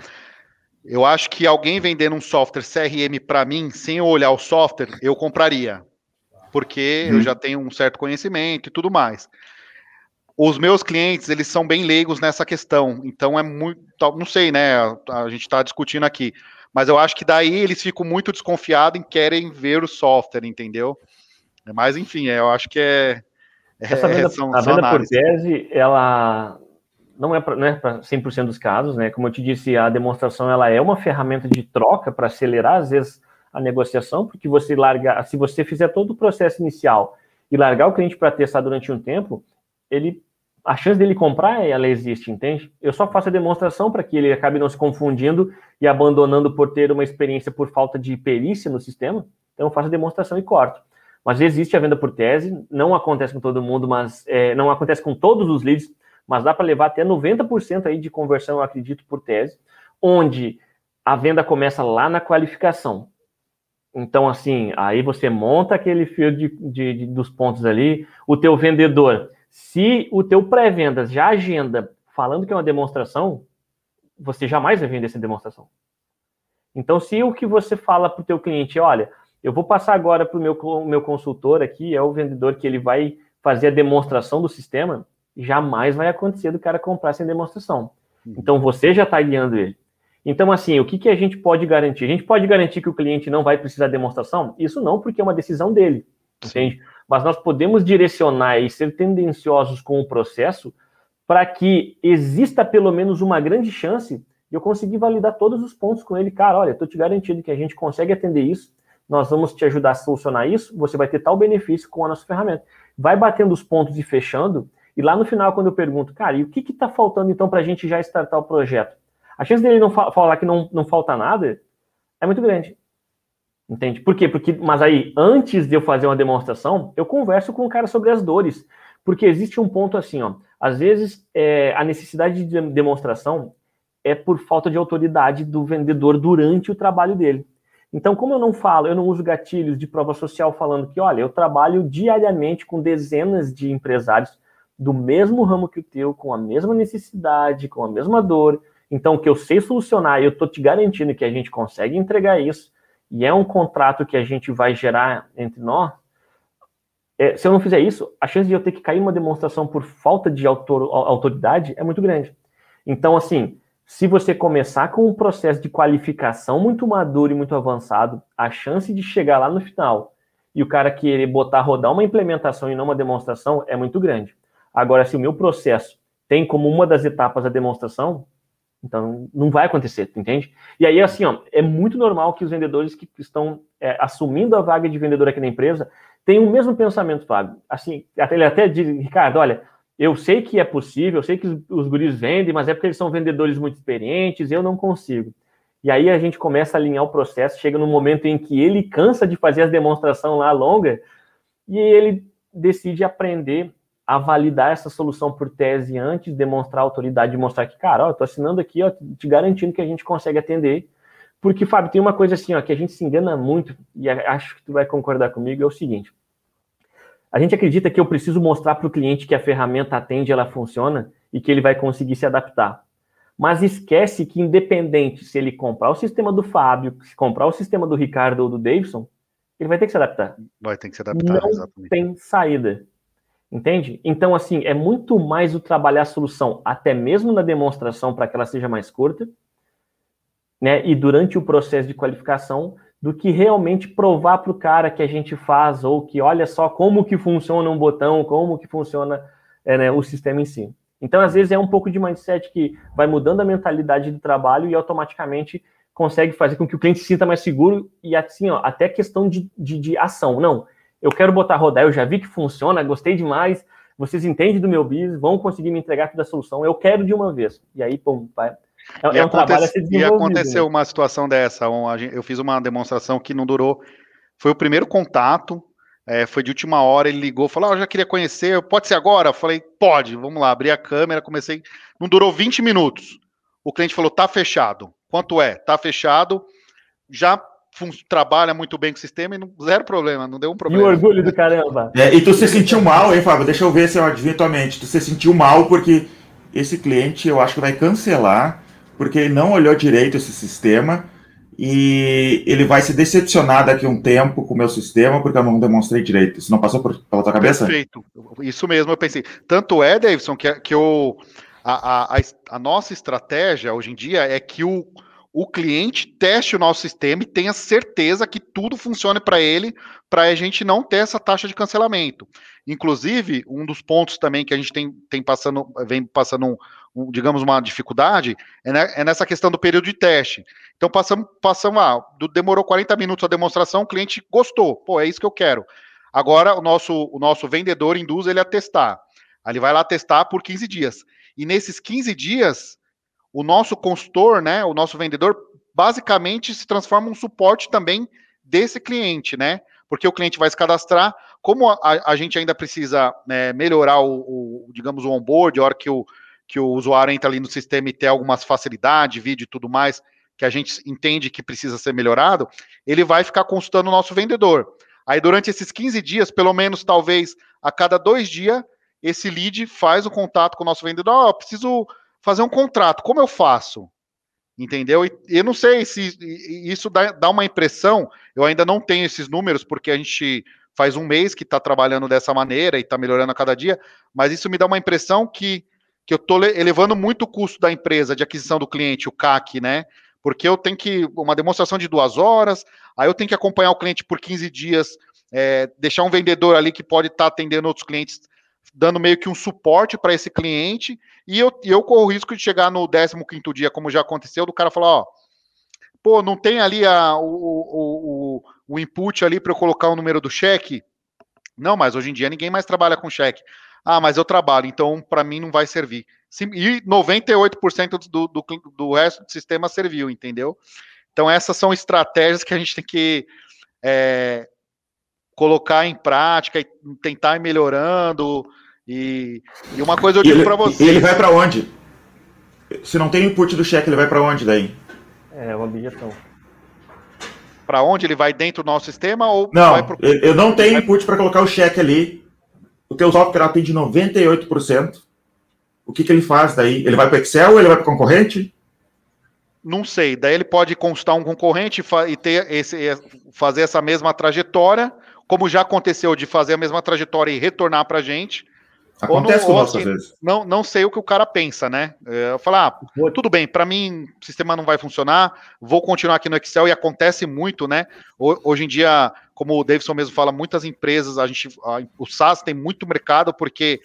eu acho que alguém vendendo um software CRM para mim, sem eu olhar o software, eu compraria. Porque hum. eu uhum. já tenho um certo conhecimento e tudo mais. Os meus clientes, eles são bem leigos nessa questão. Então é muito. Não sei, né? A gente está discutindo aqui. Mas eu acho que daí eles ficam muito desconfiados e querem ver o software, entendeu? Mas enfim, é, eu acho que é. É Essa venda, são, a venda por tese, ela não é para né, 100% dos casos, né? Como eu te disse, a demonstração ela é uma ferramenta de troca para acelerar às vezes a negociação, porque você larga, se você fizer todo o processo inicial e largar o cliente para testar durante um tempo, ele a chance dele comprar, ela existe, entende? Eu só faço a demonstração para que ele acabe não se confundindo e abandonando por ter uma experiência por falta de perícia no sistema. Então, eu faço a demonstração e corto. Mas existe a venda por tese, não acontece com todo mundo, mas é, não acontece com todos os leads, mas dá para levar até 90% aí de conversão, eu acredito, por tese, onde a venda começa lá na qualificação. Então, assim, aí você monta aquele fio de, de, de dos pontos ali, o teu vendedor se o teu pré-vendas já agenda falando que é uma demonstração, você jamais vai vender essa demonstração. Então, se o que você fala para o teu cliente, olha, eu vou passar agora para o meu, meu consultor aqui, é o vendedor que ele vai fazer a demonstração do sistema, jamais vai acontecer do cara comprar sem demonstração. Uhum. Então, você já está guiando ele. Então, assim, o que, que a gente pode garantir? A gente pode garantir que o cliente não vai precisar de demonstração? Isso não, porque é uma decisão dele, entende? mas nós podemos direcionar e ser tendenciosos com o processo para que exista pelo menos uma grande chance de eu conseguir validar todos os pontos com ele. Cara, olha, estou te garantindo que a gente consegue atender isso, nós vamos te ajudar a solucionar isso, você vai ter tal benefício com a nossa ferramenta. Vai batendo os pontos e fechando, e lá no final, quando eu pergunto, cara, e o que está faltando então para a gente já startar o projeto? A chance dele não fa falar que não, não falta nada é muito grande. Entende? Por quê? Porque, mas aí, antes de eu fazer uma demonstração, eu converso com o cara sobre as dores. Porque existe um ponto assim, ó. Às vezes, é, a necessidade de demonstração é por falta de autoridade do vendedor durante o trabalho dele. Então, como eu não falo, eu não uso gatilhos de prova social falando que, olha, eu trabalho diariamente com dezenas de empresários do mesmo ramo que o teu, com a mesma necessidade, com a mesma dor. Então, que eu sei solucionar, eu estou te garantindo que a gente consegue entregar isso e é um contrato que a gente vai gerar entre nós, é, se eu não fizer isso, a chance de eu ter que cair uma demonstração por falta de autor, autoridade é muito grande. Então, assim, se você começar com um processo de qualificação muito maduro e muito avançado, a chance de chegar lá no final e o cara querer botar rodar uma implementação e não uma demonstração é muito grande. Agora, se o meu processo tem como uma das etapas a demonstração, então, não vai acontecer, entende? E aí, assim, ó, é muito normal que os vendedores que estão é, assumindo a vaga de vendedor aqui na empresa tenham o mesmo pensamento, Fábio. Assim, ele até diz, Ricardo, olha, eu sei que é possível, eu sei que os, guris vendem, mas é porque eles são vendedores muito experientes, eu não consigo. E aí a gente começa a alinhar o processo, chega no momento em que ele cansa de fazer as demonstrações lá longa e ele decide aprender a validar essa solução por tese antes, demonstrar autoridade, mostrar que, cara, ó, eu tô assinando aqui, ó, te garantindo que a gente consegue atender. Porque, Fábio, tem uma coisa assim, ó, que a gente se engana muito, e acho que tu vai concordar comigo, é o seguinte. A gente acredita que eu preciso mostrar para o cliente que a ferramenta atende, ela funciona, e que ele vai conseguir se adaptar. Mas esquece que, independente se ele comprar o sistema do Fábio, se comprar o sistema do Ricardo ou do Davidson, ele vai ter que se adaptar. Vai ter que se adaptar, Não exatamente. tem saída. Entende? Então, assim, é muito mais o trabalhar a solução, até mesmo na demonstração, para que ela seja mais curta, né? E durante o processo de qualificação, do que realmente provar para o cara que a gente faz, ou que olha só como que funciona um botão, como que funciona é, né, o sistema em si. Então, às vezes, é um pouco de mindset que vai mudando a mentalidade do trabalho e automaticamente consegue fazer com que o cliente se sinta mais seguro e assim, ó, até questão de, de, de ação. Não, eu quero botar rodar, eu já vi que funciona, gostei demais, vocês entendem do meu business, vão conseguir me entregar toda a solução, eu quero de uma vez. E aí, pum, vai. É, e é um trabalho a ser E aconteceu né? uma situação dessa, eu fiz uma demonstração que não durou, foi o primeiro contato, é, foi de última hora, ele ligou, falou, ah, eu já queria conhecer, pode ser agora? Eu falei, pode, vamos lá, abri a câmera, comecei, não durou 20 minutos. O cliente falou, tá fechado. Quanto é? Tá fechado. Já trabalha muito bem com o sistema e não, zero problema, não deu um problema. E o orgulho do caramba. É, e tu se sentiu mal, hein, Fábio? Deixa eu ver se eu adivinho tua mente. Tu se sentiu mal porque esse cliente eu acho que vai cancelar, porque ele não olhou direito esse sistema e ele vai se decepcionar daqui a um tempo com o meu sistema porque eu não demonstrei direito. Isso não passou por, pela tua cabeça? Perfeito. Isso mesmo, eu pensei. Tanto é, Davidson, que, que eu, a, a, a nossa estratégia hoje em dia é que o o cliente teste o nosso sistema e tenha certeza que tudo funcione para ele, para a gente não ter essa taxa de cancelamento. Inclusive, um dos pontos também que a gente tem, tem passando, vem passando, um, um, digamos, uma dificuldade, é, né, é, nessa questão do período de teste. Então, passamos, passamos ah, demorou 40 minutos a demonstração, o cliente gostou, pô, é isso que eu quero. Agora o nosso, o nosso vendedor induz ele a testar. Aí ele vai lá testar por 15 dias. E nesses 15 dias, o nosso consultor, né, o nosso vendedor, basicamente se transforma um suporte também desse cliente, né? Porque o cliente vai se cadastrar, como a, a gente ainda precisa né, melhorar o, o, digamos, o onboard, a hora que o, que o usuário entra ali no sistema e tem algumas facilidades, vídeo e tudo mais, que a gente entende que precisa ser melhorado, ele vai ficar consultando o nosso vendedor. Aí, durante esses 15 dias, pelo menos, talvez, a cada dois dias, esse lead faz o contato com o nosso vendedor. Ó, preciso fazer um contrato, como eu faço? Entendeu? E eu não sei se isso dá uma impressão, eu ainda não tenho esses números, porque a gente faz um mês que está trabalhando dessa maneira e está melhorando a cada dia, mas isso me dá uma impressão que, que eu estou elevando muito o custo da empresa de aquisição do cliente, o CAC, né? porque eu tenho que uma demonstração de duas horas, aí eu tenho que acompanhar o cliente por 15 dias, é, deixar um vendedor ali que pode estar tá atendendo outros clientes, dando meio que um suporte para esse cliente, e eu, eu corro o risco de chegar no 15 dia, como já aconteceu, do cara falar, ó, pô, não tem ali a, o, o, o, o input ali para eu colocar o número do cheque? Não, mas hoje em dia ninguém mais trabalha com cheque. Ah, mas eu trabalho, então para mim não vai servir. E 98% do, do, do resto do sistema serviu, entendeu? Então, essas são estratégias que a gente tem que é, colocar em prática e tentar ir melhorando. E, e uma coisa eu digo para você. E ele vai para onde? Se não tem input do cheque, ele vai para onde daí? É uma objeção. Para onde ele vai dentro do nosso sistema ou não? Pro... Eu não tenho input para colocar o cheque ali. O teu software atende 98% o que, que ele faz daí? Ele vai para o Excel ou ele vai para o concorrente? Não sei. Daí ele pode consultar um concorrente e ter esse, fazer essa mesma trajetória, como já aconteceu de fazer a mesma trajetória e retornar para a gente. Acontece ou não, assim, vezes. Não, não sei o que o cara pensa, né? É, eu falar, ah, tudo bem, para mim o sistema não vai funcionar, vou continuar aqui no Excel e acontece muito, né? Hoje em dia, como o Davidson mesmo fala, muitas empresas, a gente, a, o SaaS tem muito mercado porque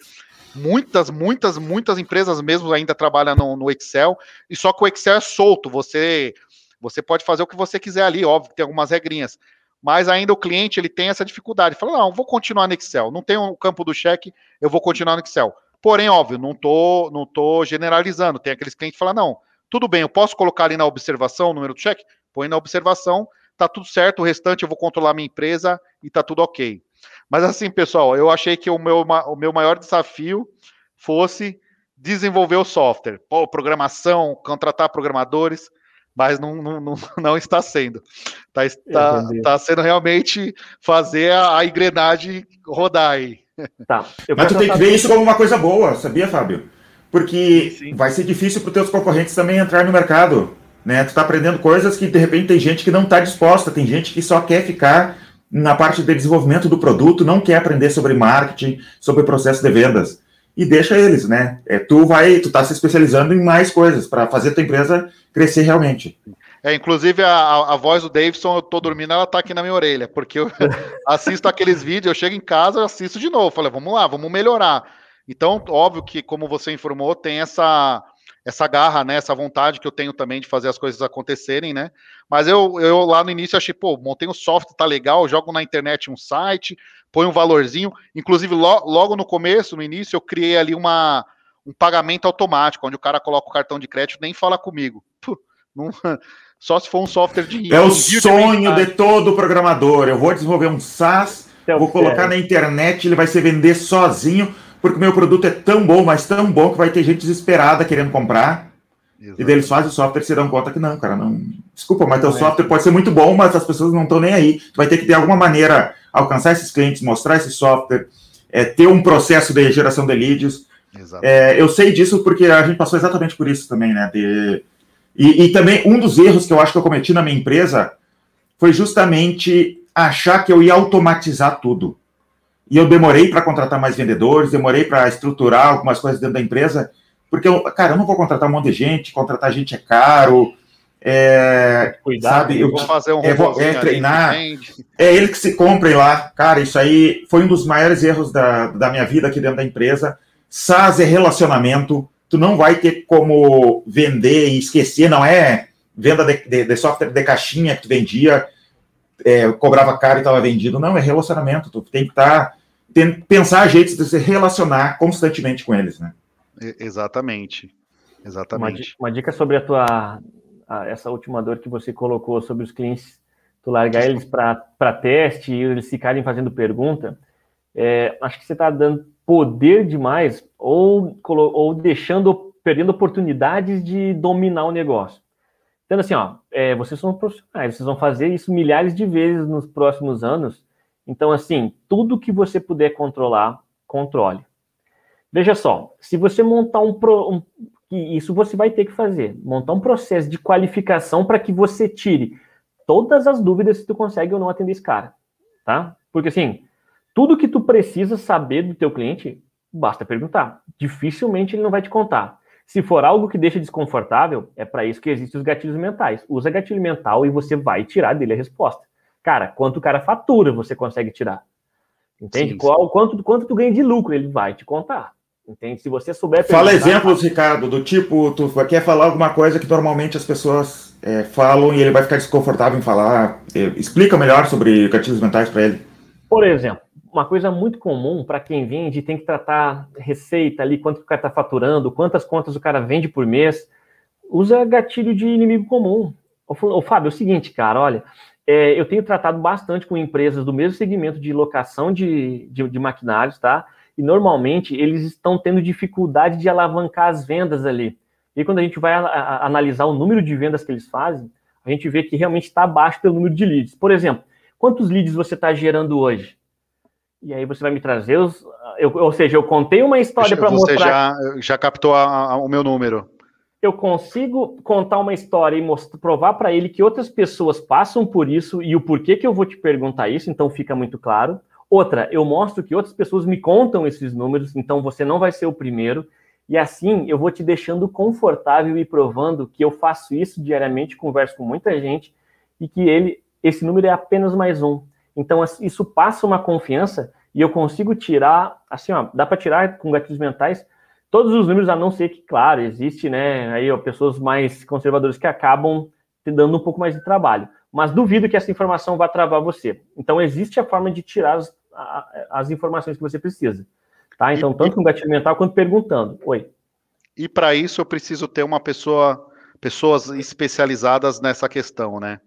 Muitas, muitas, muitas empresas mesmo ainda trabalham no, no, Excel, e só que o Excel é solto, você, você pode fazer o que você quiser ali, óbvio que tem algumas regrinhas, mas ainda o cliente ele tem essa dificuldade. Fala, não, vou continuar no Excel, não tem o campo do cheque, eu vou continuar no Excel. Porém, óbvio, não tô, não tô generalizando. Tem aqueles clientes que falam, não, tudo bem, eu posso colocar ali na observação o número do cheque? Põe na observação, tá tudo certo, o restante eu vou controlar minha empresa e tá tudo ok. Mas assim, pessoal, eu achei que o meu, o meu maior desafio fosse desenvolver o software. Pô, programação, contratar programadores, mas não, não, não, está sendo. Está está, tá sendo realmente fazer a, a engrenagem rodar aí. Tá. Mas tu tem que ver isso como uma coisa boa, sabia, Fábio? Porque sim. vai ser difícil para os teus concorrentes também entrar no mercado. Né? Tu está aprendendo coisas que de repente tem gente que não está disposta, tem gente que só quer ficar na parte de desenvolvimento do produto, não quer aprender sobre marketing, sobre processo de vendas. E deixa eles, né? É, tu vai, tu tá se especializando em mais coisas para fazer a tua empresa crescer realmente. É, inclusive a, a voz do Davidson, eu tô dormindo, ela tá aqui na minha orelha, porque eu assisto aqueles vídeos, eu chego em casa, eu assisto de novo. Falei, vamos lá, vamos melhorar. Então, óbvio que, como você informou, tem essa essa garra, né, essa vontade que eu tenho também de fazer as coisas acontecerem, né? Mas eu, eu lá no início achei, pô, montei um software, tá legal, jogo na internet um site, põe um valorzinho. Inclusive, lo, logo no começo, no início, eu criei ali uma, um pagamento automático, onde o cara coloca o cartão de crédito nem fala comigo. Puh, não, só se for um software de. É o sonho de, de todo programador. Eu vou desenvolver um SaaS, é vou colocar na internet, ele vai se vender sozinho porque o meu produto é tão bom, mas tão bom que vai ter gente desesperada querendo comprar. Exato. E daí eles fazem o software e se dão conta que não, cara, não. Desculpa, mas teu é. software pode ser muito bom, mas as pessoas não estão nem aí. Tu vai ter que, de alguma maneira, alcançar esses clientes, mostrar esse software, é, ter um processo de geração de leads. É, eu sei disso porque a gente passou exatamente por isso também, né? De... E, e também um dos erros que eu acho que eu cometi na minha empresa foi justamente achar que eu ia automatizar tudo. E eu demorei para contratar mais vendedores, demorei para estruturar algumas coisas dentro da empresa, porque eu, cara, eu não vou contratar um monte de gente, contratar gente é caro. É, Cuidado, sabe, eu vou fazer um é, vou, é treinar. É ele que se compre lá. Cara, isso aí foi um dos maiores erros da, da minha vida aqui dentro da empresa. SaaS é relacionamento. Tu não vai ter como vender e esquecer, não é venda de, de, de software de caixinha que tu vendia é, cobrava caro e estava vendido. Não, é relacionamento. Tu tem que estar. Tá, pensar jeitos de se relacionar constantemente com eles, né? Exatamente. Exatamente. Uma, uma dica sobre a tua. A, essa última dor que você colocou sobre os clientes, tu largar eles para teste e eles ficarem fazendo pergunta. É, acho que você está dando poder demais ou, ou deixando, perdendo oportunidades de dominar o negócio. Então, assim, ó, é, vocês são profissionais, vocês vão fazer isso milhares de vezes nos próximos anos. Então, assim, tudo que você puder controlar, controle. Veja só, se você montar um, pro, um isso você vai ter que fazer, montar um processo de qualificação para que você tire todas as dúvidas se tu consegue ou não atender esse cara, tá? Porque assim, tudo que tu precisa saber do teu cliente, basta perguntar. Dificilmente ele não vai te contar. Se for algo que deixa desconfortável, é para isso que existem os gatilhos mentais. Usa gatilho mental e você vai tirar dele a resposta. Cara, quanto o cara fatura, você consegue tirar. Entende? Sim, Qual, quanto, quanto tu ganha de lucro, ele vai te contar. Entende? Se você souber. Fala exemplos, Ricardo, do tipo, tu quer falar alguma coisa que normalmente as pessoas é, falam e ele vai ficar desconfortável em falar. É, explica melhor sobre gatilhos mentais para ele. Por exemplo, uma coisa muito comum para quem vende tem que tratar receita ali, quanto o cara está faturando, quantas contas o cara vende por mês. Usa gatilho de inimigo comum. Ô, Fábio, é o seguinte, cara, olha, é, eu tenho tratado bastante com empresas do mesmo segmento de locação de, de, de maquinários, tá? E normalmente eles estão tendo dificuldade de alavancar as vendas ali. E quando a gente vai a, a, analisar o número de vendas que eles fazem, a gente vê que realmente está abaixo pelo número de leads. Por exemplo, quantos leads você está gerando hoje? E aí você vai me trazer os. Eu, ou seja, eu contei uma história para mostrar. Você já, já captou a, o meu número. Eu consigo contar uma história e mostrar, provar para ele que outras pessoas passam por isso e o porquê que eu vou te perguntar isso, então fica muito claro. Outra, eu mostro que outras pessoas me contam esses números, então você não vai ser o primeiro. E assim eu vou te deixando confortável e provando que eu faço isso diariamente, converso com muita gente e que ele, esse número é apenas mais um. Então, isso passa uma confiança e eu consigo tirar, assim, ó, dá para tirar com gatilhos mentais todos os números, a não ser que, claro, existe, né, aí, ó, pessoas mais conservadoras que acabam te dando um pouco mais de trabalho. Mas duvido que essa informação vá travar você. Então, existe a forma de tirar as, as informações que você precisa. Tá? Então, e, tanto com gatilho mental quanto perguntando. Oi. E para isso eu preciso ter uma pessoa, pessoas especializadas nessa questão, né?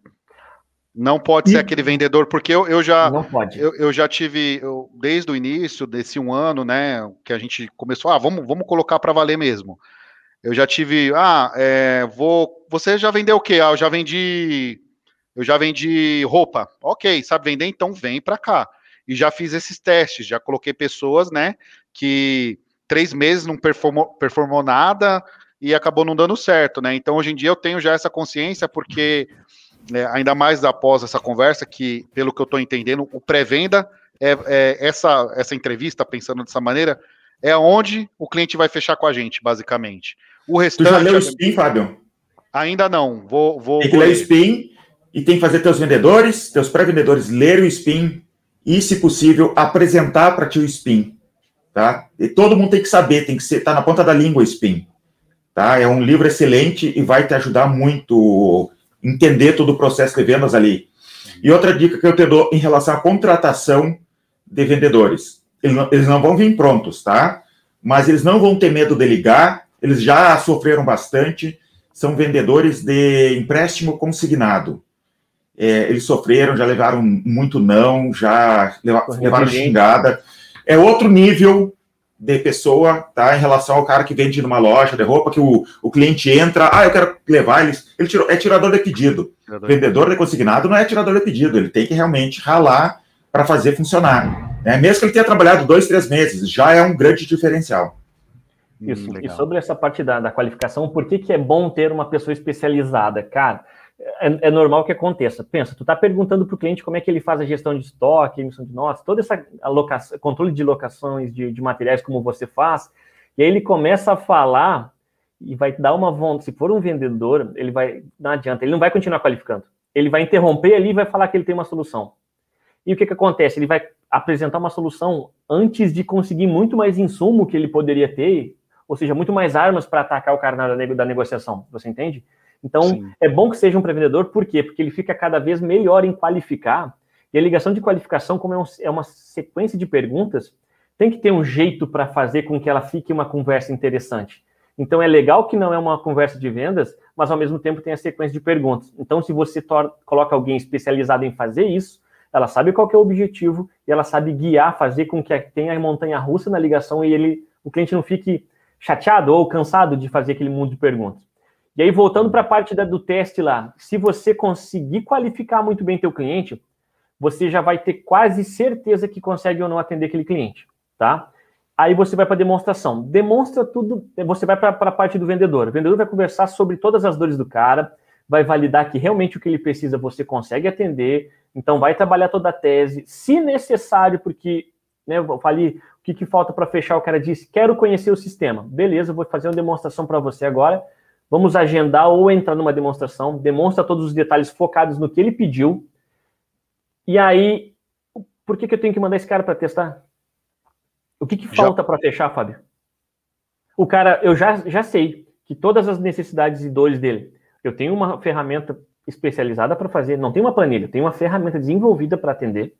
Não pode e... ser aquele vendedor, porque eu, eu já não pode. Eu, eu já tive, eu, desde o início desse um ano, né, que a gente começou, ah, vamos, vamos colocar para valer mesmo. Eu já tive, ah, é, vou, você já vendeu o quê? Ah, eu já vendi, eu já vendi roupa. Ok, sabe vender? Então vem para cá. E já fiz esses testes, já coloquei pessoas, né, que três meses não performou, performou nada e acabou não dando certo, né? Então hoje em dia eu tenho já essa consciência porque é, ainda mais após essa conversa, que, pelo que eu estou entendendo, o pré-venda é, é, essa, essa entrevista, pensando dessa maneira, é onde o cliente vai fechar com a gente, basicamente. O restante. Tu já leu o SPIN, Fábio? Ainda não. Vou, vou, tem que ler o SPIN e tem que fazer teus vendedores, teus pré-vendedores lerem o SPIN e, se possível, apresentar para ti o SPIN. Tá? E todo mundo tem que saber, tem que ser, tá na ponta da língua o SPIN. Tá? É um livro excelente e vai te ajudar muito entender todo o processo de vendas ali. E outra dica que eu te dou em relação à contratação de vendedores. Eles não, vão vir prontos, tá? Mas eles não vão ter medo de ligar, eles já sofreram bastante, são vendedores de empréstimo consignado. É, eles sofreram, já levaram muito não, já levaram xingada. É outro nível de pessoa, tá? Em relação ao cara que vende numa loja de roupa, que o, o cliente entra, ah, eu quero levar, ele, ele tirou, é tirador de pedido. Tirador Vendedor de consignado não é tirador de pedido, ele tem que realmente ralar para fazer funcionar. Né? Mesmo que ele tenha trabalhado dois, três meses, já é um grande diferencial. Isso. Hum, e sobre essa parte da, da qualificação, por que, que é bom ter uma pessoa especializada? Cara, é, é, normal que aconteça. Pensa, tu está perguntando para o cliente como é que ele faz a gestão de estoque, emissão de notas, toda essa alocação, controle de locações de, de, materiais como você faz, e aí ele começa a falar e vai dar uma vontade. Se for um vendedor, ele vai, não adianta, ele não vai continuar qualificando. Ele vai interromper ali e vai falar que ele tem uma solução. E o que, que acontece? Ele vai apresentar uma solução antes de conseguir muito mais insumo que ele poderia ter, ou seja, muito mais armas para atacar o cara da negociação. Você entende? Então, Sim. é bom que seja um pré-vendedor, por quê? Porque ele fica cada vez melhor em qualificar. E a ligação de qualificação, como é, um, é uma sequência de perguntas, tem que ter um jeito para fazer com que ela fique uma conversa interessante. Então, é legal que não é uma conversa de vendas, mas ao mesmo tempo tem a sequência de perguntas. Então, se você coloca alguém especializado em fazer isso, ela sabe qual é o objetivo e ela sabe guiar, fazer com que tenha a montanha russa na ligação e ele, o cliente não fique chateado ou cansado de fazer aquele mundo de perguntas. E aí, voltando para a parte da, do teste lá, se você conseguir qualificar muito bem teu cliente, você já vai ter quase certeza que consegue ou não atender aquele cliente, tá? Aí você vai para a demonstração. Demonstra tudo, você vai para a parte do vendedor. O vendedor vai conversar sobre todas as dores do cara, vai validar que realmente o que ele precisa você consegue atender, então vai trabalhar toda a tese, se necessário, porque né, eu falei o que, que falta para fechar, o cara disse, quero conhecer o sistema. Beleza, vou fazer uma demonstração para você agora. Vamos agendar ou entrar numa demonstração, demonstra todos os detalhes focados no que ele pediu. E aí, por que, que eu tenho que mandar esse cara para testar? O que, que falta para fechar, Fábio? O cara, eu já, já sei que todas as necessidades e dores dele, eu tenho uma ferramenta especializada para fazer, não tem uma planilha, tem uma ferramenta desenvolvida para atender.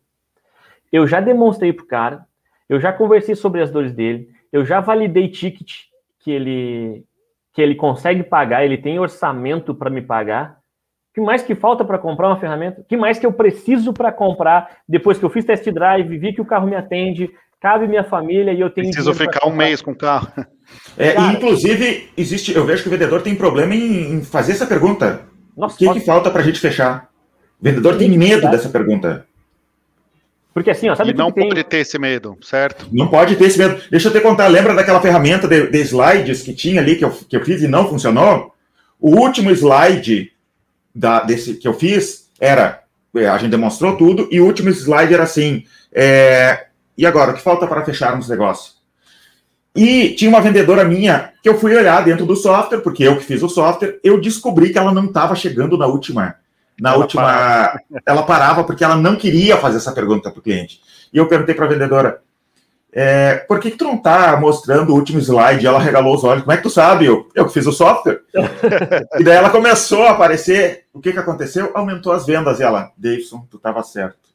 Eu já demonstrei para o cara, eu já conversei sobre as dores dele, eu já validei ticket que ele que ele consegue pagar, ele tem orçamento para me pagar. O que mais que falta para comprar uma ferramenta? O que mais que eu preciso para comprar depois que eu fiz test drive, vi que o carro me atende, cabe minha família e eu tenho. Preciso ficar um mês com o carro. É, Cara, inclusive, existe, eu vejo que o vendedor tem problema em, fazer essa pergunta. Nossa, o que, pode... que falta para a gente fechar? O vendedor tem medo dessa pergunta. Porque assim, ó, sabe e não pode tem... ter esse medo, certo? Não pode ter esse medo. Deixa eu te contar, lembra daquela ferramenta de, de slides que tinha ali, que eu, que eu fiz e não funcionou? O último slide da, desse, que eu fiz era, é, a gente demonstrou tudo, e o último slide era assim, é, e agora, o que falta para fecharmos o negócio? E tinha uma vendedora minha que eu fui olhar dentro do software, porque eu que fiz o software, eu descobri que ela não estava chegando na última. Na ela última. Parava. Ela parava porque ela não queria fazer essa pergunta para o cliente. E eu perguntei para a vendedora: é, por que, que tu não está mostrando o último slide? Ela regalou os olhos. Como é que tu sabe? Eu, eu que fiz o software. e daí ela começou a aparecer. O que, que aconteceu? Aumentou as vendas. E ela, Davidson, tu estava certo.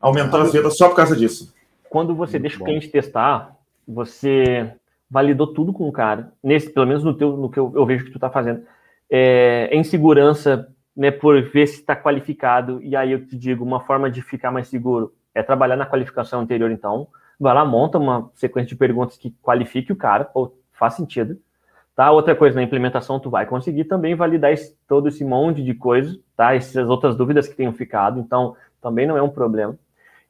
Aumentou as vendas só por causa disso. Quando você Muito deixa bom. o cliente testar, você validou tudo com o cara, nesse, pelo menos no, teu, no que eu, eu vejo que tu está fazendo, é, em segurança, né, por ver se está qualificado, e aí eu te digo, uma forma de ficar mais seguro é trabalhar na qualificação anterior, então, vai lá, monta uma sequência de perguntas que qualifique o cara, ou faz sentido, tá? Outra coisa, na implementação, tu vai conseguir também validar esse, todo esse monte de coisas, tá? Essas outras dúvidas que tenham ficado, então, também não é um problema.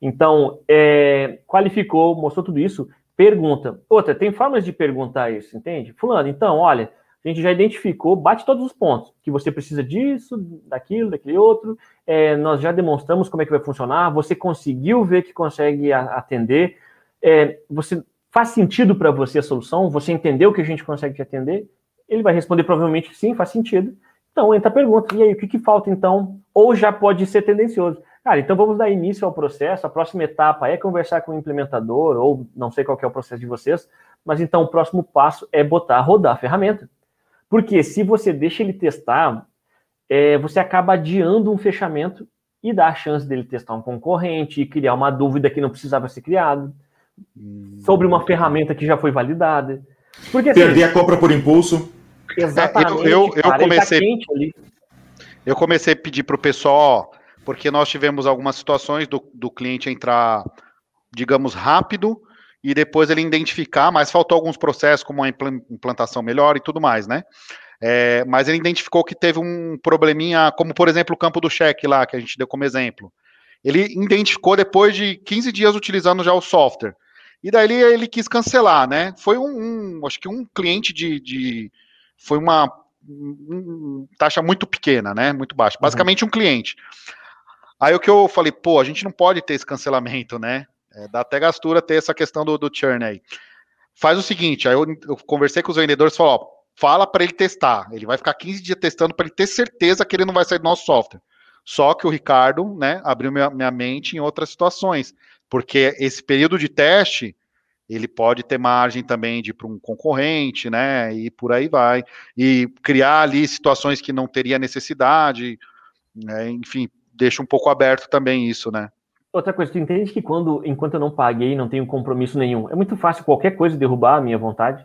Então, é, qualificou, mostrou tudo isso, pergunta. Outra, tem formas de perguntar isso, entende? Fulano, então, olha, a gente já identificou, bate todos os pontos, que você precisa disso, daquilo, daquele outro, é, nós já demonstramos como é que vai funcionar, você conseguiu ver que consegue atender, é, você faz sentido para você a solução, você entendeu que a gente consegue te atender? Ele vai responder provavelmente sim, faz sentido. Então entra a pergunta, e aí, o que, que falta então? Ou já pode ser tendencioso. Cara, então vamos dar início ao processo. A próxima etapa é conversar com o implementador, ou não sei qual é o processo de vocês, mas então o próximo passo é botar, rodar a ferramenta. Porque se você deixa ele testar, é, você acaba adiando um fechamento e dá a chance dele testar um concorrente e criar uma dúvida que não precisava ser criada sobre uma ferramenta que já foi validada. Porque, assim, Perder a compra por impulso. Exatamente. eu, eu, eu cara, tá comecei. Tá eu comecei a pedir para o pessoal porque nós tivemos algumas situações do, do cliente entrar, digamos, rápido e depois ele identificar, mas faltou alguns processos, como a implantação melhor e tudo mais, né? É, mas ele identificou que teve um probleminha, como por exemplo o campo do cheque lá, que a gente deu como exemplo. Ele identificou depois de 15 dias utilizando já o software. E daí ele, ele quis cancelar, né? Foi um, um acho que um cliente de, de foi uma um, taxa muito pequena, né? Muito baixa. Uhum. Basicamente um cliente. Aí o que eu falei, pô, a gente não pode ter esse cancelamento, né? É, dá até gastura ter essa questão do, do churn aí. Faz o seguinte, aí eu, eu conversei com os vendedores e falei, ó, fala para ele testar. Ele vai ficar 15 dias testando para ele ter certeza que ele não vai sair do nosso software. Só que o Ricardo, né, abriu minha, minha mente em outras situações, porque esse período de teste, ele pode ter margem também de ir para um concorrente, né? E por aí vai. E criar ali situações que não teria necessidade, né, enfim, deixa um pouco aberto também isso, né? Outra coisa, tu entende que quando, enquanto eu não paguei, não tenho compromisso nenhum, é muito fácil qualquer coisa derrubar a minha vontade.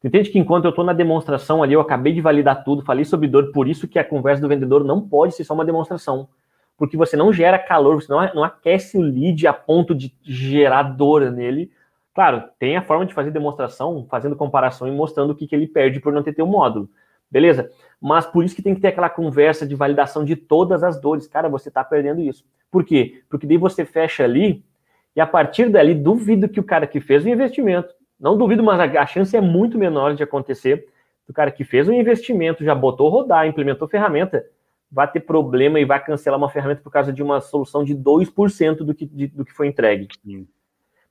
Tu entende que enquanto eu estou na demonstração ali, eu acabei de validar tudo, falei sobre dor, por isso que a conversa do vendedor não pode ser só uma demonstração. Porque você não gera calor, você não, aquece o lead a ponto de gerar dor nele. Claro, tem a forma de fazer demonstração, fazendo comparação e mostrando o que, que ele perde por não ter teu módulo. Beleza? Mas por isso que tem que ter aquela conversa de validação de todas as dores. Cara, você está perdendo isso. Por quê? Porque daí você fecha ali e a partir dali duvido que o cara que fez o investimento, não duvido, mas a, chance é muito menor de acontecer. O cara que fez o investimento, já botou rodar, implementou ferramenta, vai ter problema e vai cancelar uma ferramenta por causa de uma solução de 2% do que, de, do que foi entregue. Sim.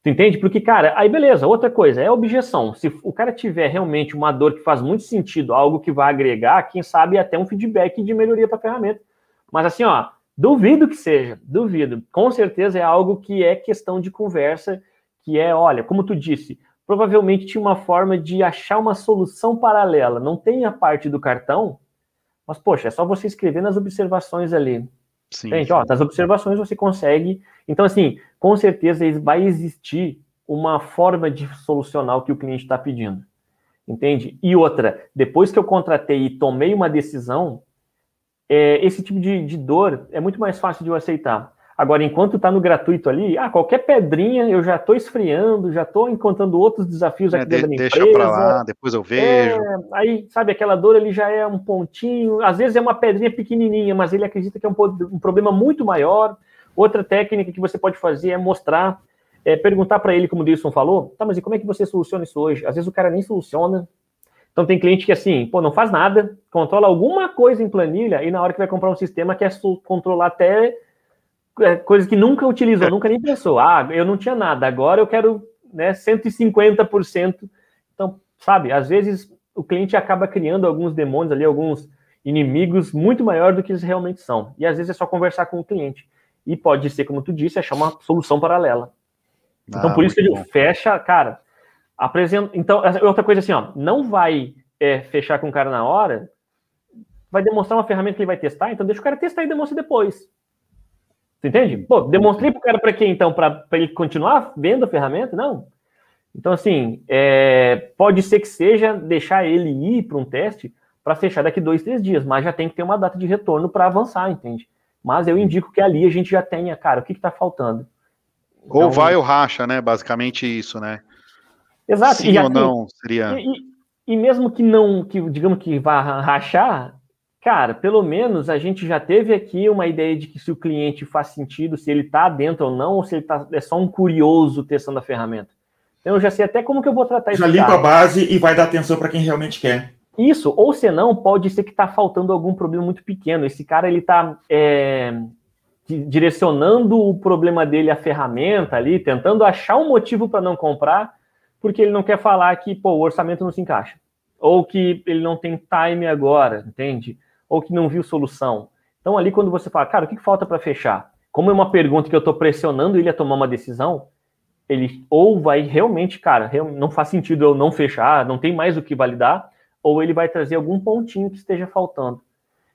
Tu entende? Porque, cara, aí beleza, outra coisa, é objeção. Se o cara tiver realmente uma dor que faz muito sentido, algo que vai agregar, quem sabe até um feedback de melhoria para a ferramenta. Mas assim, ó, duvido que seja, duvido. Com certeza é algo que é questão de conversa, que é, olha, como tu disse, provavelmente tinha uma forma de achar uma solução paralela. Não tem a parte do cartão, mas, poxa, é só você escrever nas observações ali. Sim, Gente, ó, das observações você consegue. Então, assim, com certeza vai existir uma forma de solucionar o que o cliente está pedindo. Entende? E outra, depois que eu contratei e tomei uma decisão, é, esse tipo de, de dor é muito mais fácil de eu aceitar. Agora, enquanto está no gratuito ali, ah, qualquer pedrinha eu já estou esfriando, já estou encontrando outros desafios aqui é, dentro da minha deixa para lá, depois eu vejo. É, aí, sabe, aquela dor ali já é um pontinho, às vezes é uma pedrinha pequenininha, mas ele acredita que é um, um problema muito maior. Outra técnica que você pode fazer é mostrar, é, perguntar para ele, como o Dilson falou, tá, mas e como é que você soluciona isso hoje? Às vezes o cara nem soluciona. Então tem cliente que assim, pô, não faz nada, controla alguma coisa em planilha e na hora que vai comprar um sistema quer controlar até é, coisas que nunca utilizou, é. nunca nem pensou. Ah, eu não tinha nada, agora eu quero né, 150%. Então, sabe, às vezes o cliente acaba criando alguns demônios ali, alguns inimigos muito maior do que eles realmente são. E às vezes é só conversar com o cliente. E pode ser, como tu disse, achar uma solução paralela. Então, ah, por isso que ele bom. fecha, cara, apresenta. Então, outra coisa assim, ó, não vai é, fechar com o cara na hora, vai demonstrar uma ferramenta que ele vai testar, então deixa o cara testar e demonstra depois. Você entende? Pô, demonstrei para o cara para quê, então? Para ele continuar vendo a ferramenta? Não. Então, assim, é, pode ser que seja deixar ele ir para um teste para fechar daqui dois, três dias, mas já tem que ter uma data de retorno para avançar, entende? Mas eu indico que ali a gente já tenha, cara, o que está faltando. Então, ou vai ou racha, né? Basicamente isso, né? Exato. Sim e ou não seria. E, e, mesmo que não, que digamos que vá rachar, Cara, pelo menos a gente já teve aqui uma ideia de que se o cliente faz sentido, se ele está dentro ou não, ou se ele tá, é só um curioso testando a ferramenta. Então eu já sei até como que eu vou tratar isso. Já limpa a base e vai dar atenção para quem realmente quer. Isso, ou senão pode ser que está faltando algum problema muito pequeno. Esse cara ele está é, direcionando o problema dele à ferramenta ali, tentando achar um motivo para não comprar, porque ele não quer falar que pô, o orçamento não se encaixa. Ou que ele não tem time agora, entende? ou que não viu solução. Então, ali, quando você fala, cara, o que falta para fechar? Como é uma pergunta que eu estou pressionando ele a tomar uma decisão, ele ou vai realmente, cara, não faz sentido eu não fechar, não tem mais o que validar, ou ele vai trazer algum pontinho que esteja faltando.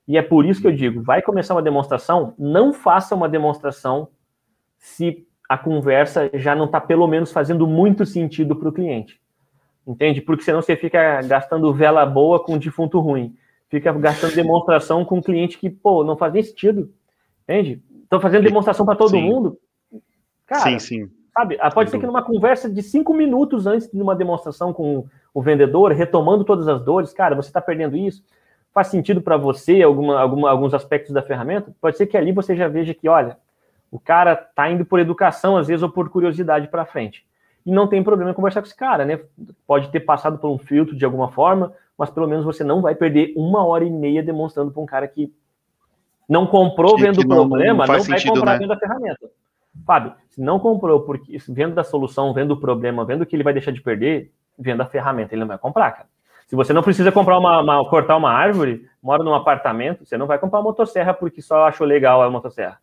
E é por isso que eu digo, vai começar uma demonstração, não faça uma demonstração se a conversa já não está pelo menos fazendo muito sentido para o cliente. Entende? Porque senão você fica gastando vela boa com defunto ruim fica gastando demonstração com um cliente que, pô, não faz nem sentido. Entende? Estão fazendo demonstração para todo sim. mundo. Cara, sim, sim. Sabe? Ah, pode ser que numa conversa de cinco minutos antes de uma demonstração com o vendedor, retomando todas as dores, cara, você está perdendo isso? Faz sentido para você alguma, alguma, alguns aspectos da ferramenta? Pode ser que ali você já veja que, olha, o cara está indo por educação, às vezes, ou por curiosidade para frente. E não tem problema conversar com esse cara, né? Pode ter passado por um filtro de alguma forma, mas pelo menos você não vai perder uma hora e meia demonstrando para um cara que não comprou vendo o problema, não, não, vai comprar né? vendo a ferramenta. Fábio, se não comprou porque vendo da solução, vendo o problema, vendo que ele vai deixar de perder, vendo a ferramenta, ele não vai comprar, cara. Se você não precisa comprar uma, uma cortar uma árvore, mora num apartamento, você não vai comprar uma motosserra porque só achou legal a motosserra.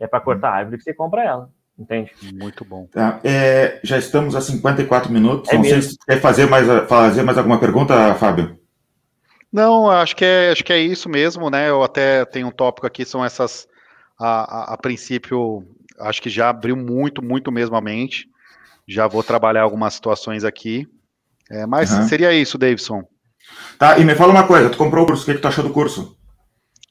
É para cortar a árvore que você compra ela. Entende? Muito bom. Tá. É, já estamos a 54 minutos. É Não mesmo. sei se quer fazer mais, fazer mais alguma pergunta, Fábio. Não, acho que é, acho que é isso mesmo, né? Eu até tenho um tópico aqui, são essas. A, a, a princípio, acho que já abriu muito, muito mesmo a mente. Já vou trabalhar algumas situações aqui. É, mas uhum. seria isso, Davidson. Tá, e me fala uma coisa, tu comprou o curso, o que, que tu achou do curso?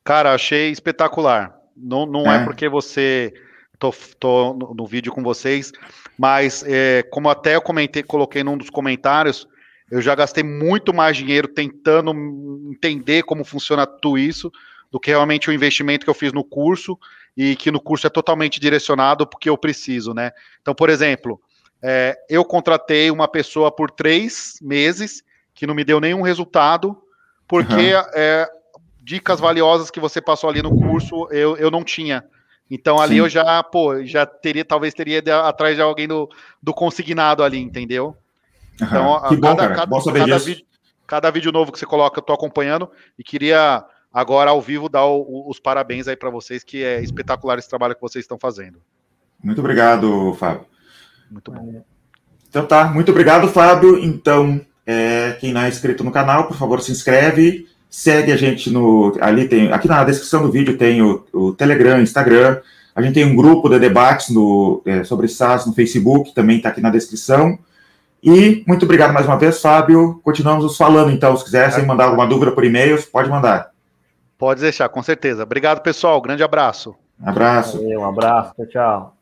Cara, achei espetacular. Não, não é. é porque você. Tô, tô no, no, vídeo com vocês, mas é, como até eu comentei, coloquei num dos comentários, eu já gastei muito mais dinheiro tentando entender como funciona tudo isso do que realmente o investimento que eu fiz no curso e que no curso é totalmente direcionado porque eu preciso, né? Então, por exemplo, é, eu contratei uma pessoa por três meses que não me deu nenhum resultado porque uhum. é, dicas valiosas que você passou ali no curso eu, eu não tinha. Então ali Sim. eu já, pô, já teria, talvez teria ido atrás de alguém do, do consignado ali, entendeu? Então, bom, cada. Cada, cada. Vídeo, cada vídeo novo que você coloca, eu tô acompanhando e queria agora ao vivo dar o, o, os parabéns aí para vocês, que é espetacular esse trabalho que vocês estão fazendo. Muito obrigado, Fábio. Muito bom. Então tá, muito obrigado, Fábio. Então, é, quem não é inscrito no canal, por favor, se inscreve, segue a gente no. Ali tem. Aqui na descrição do vídeo tem o, o Telegram, Instagram. A gente tem um grupo de debates no, é, sobre SaaS no Facebook, também está aqui na descrição. E muito obrigado mais uma vez, Fábio. Continuamos nos falando, então. Se quiserem mandar alguma dúvida por e-mail, pode mandar. Pode deixar, com certeza. Obrigado, pessoal. Grande abraço. abraço. Valeu, um abraço. Tchau, tchau.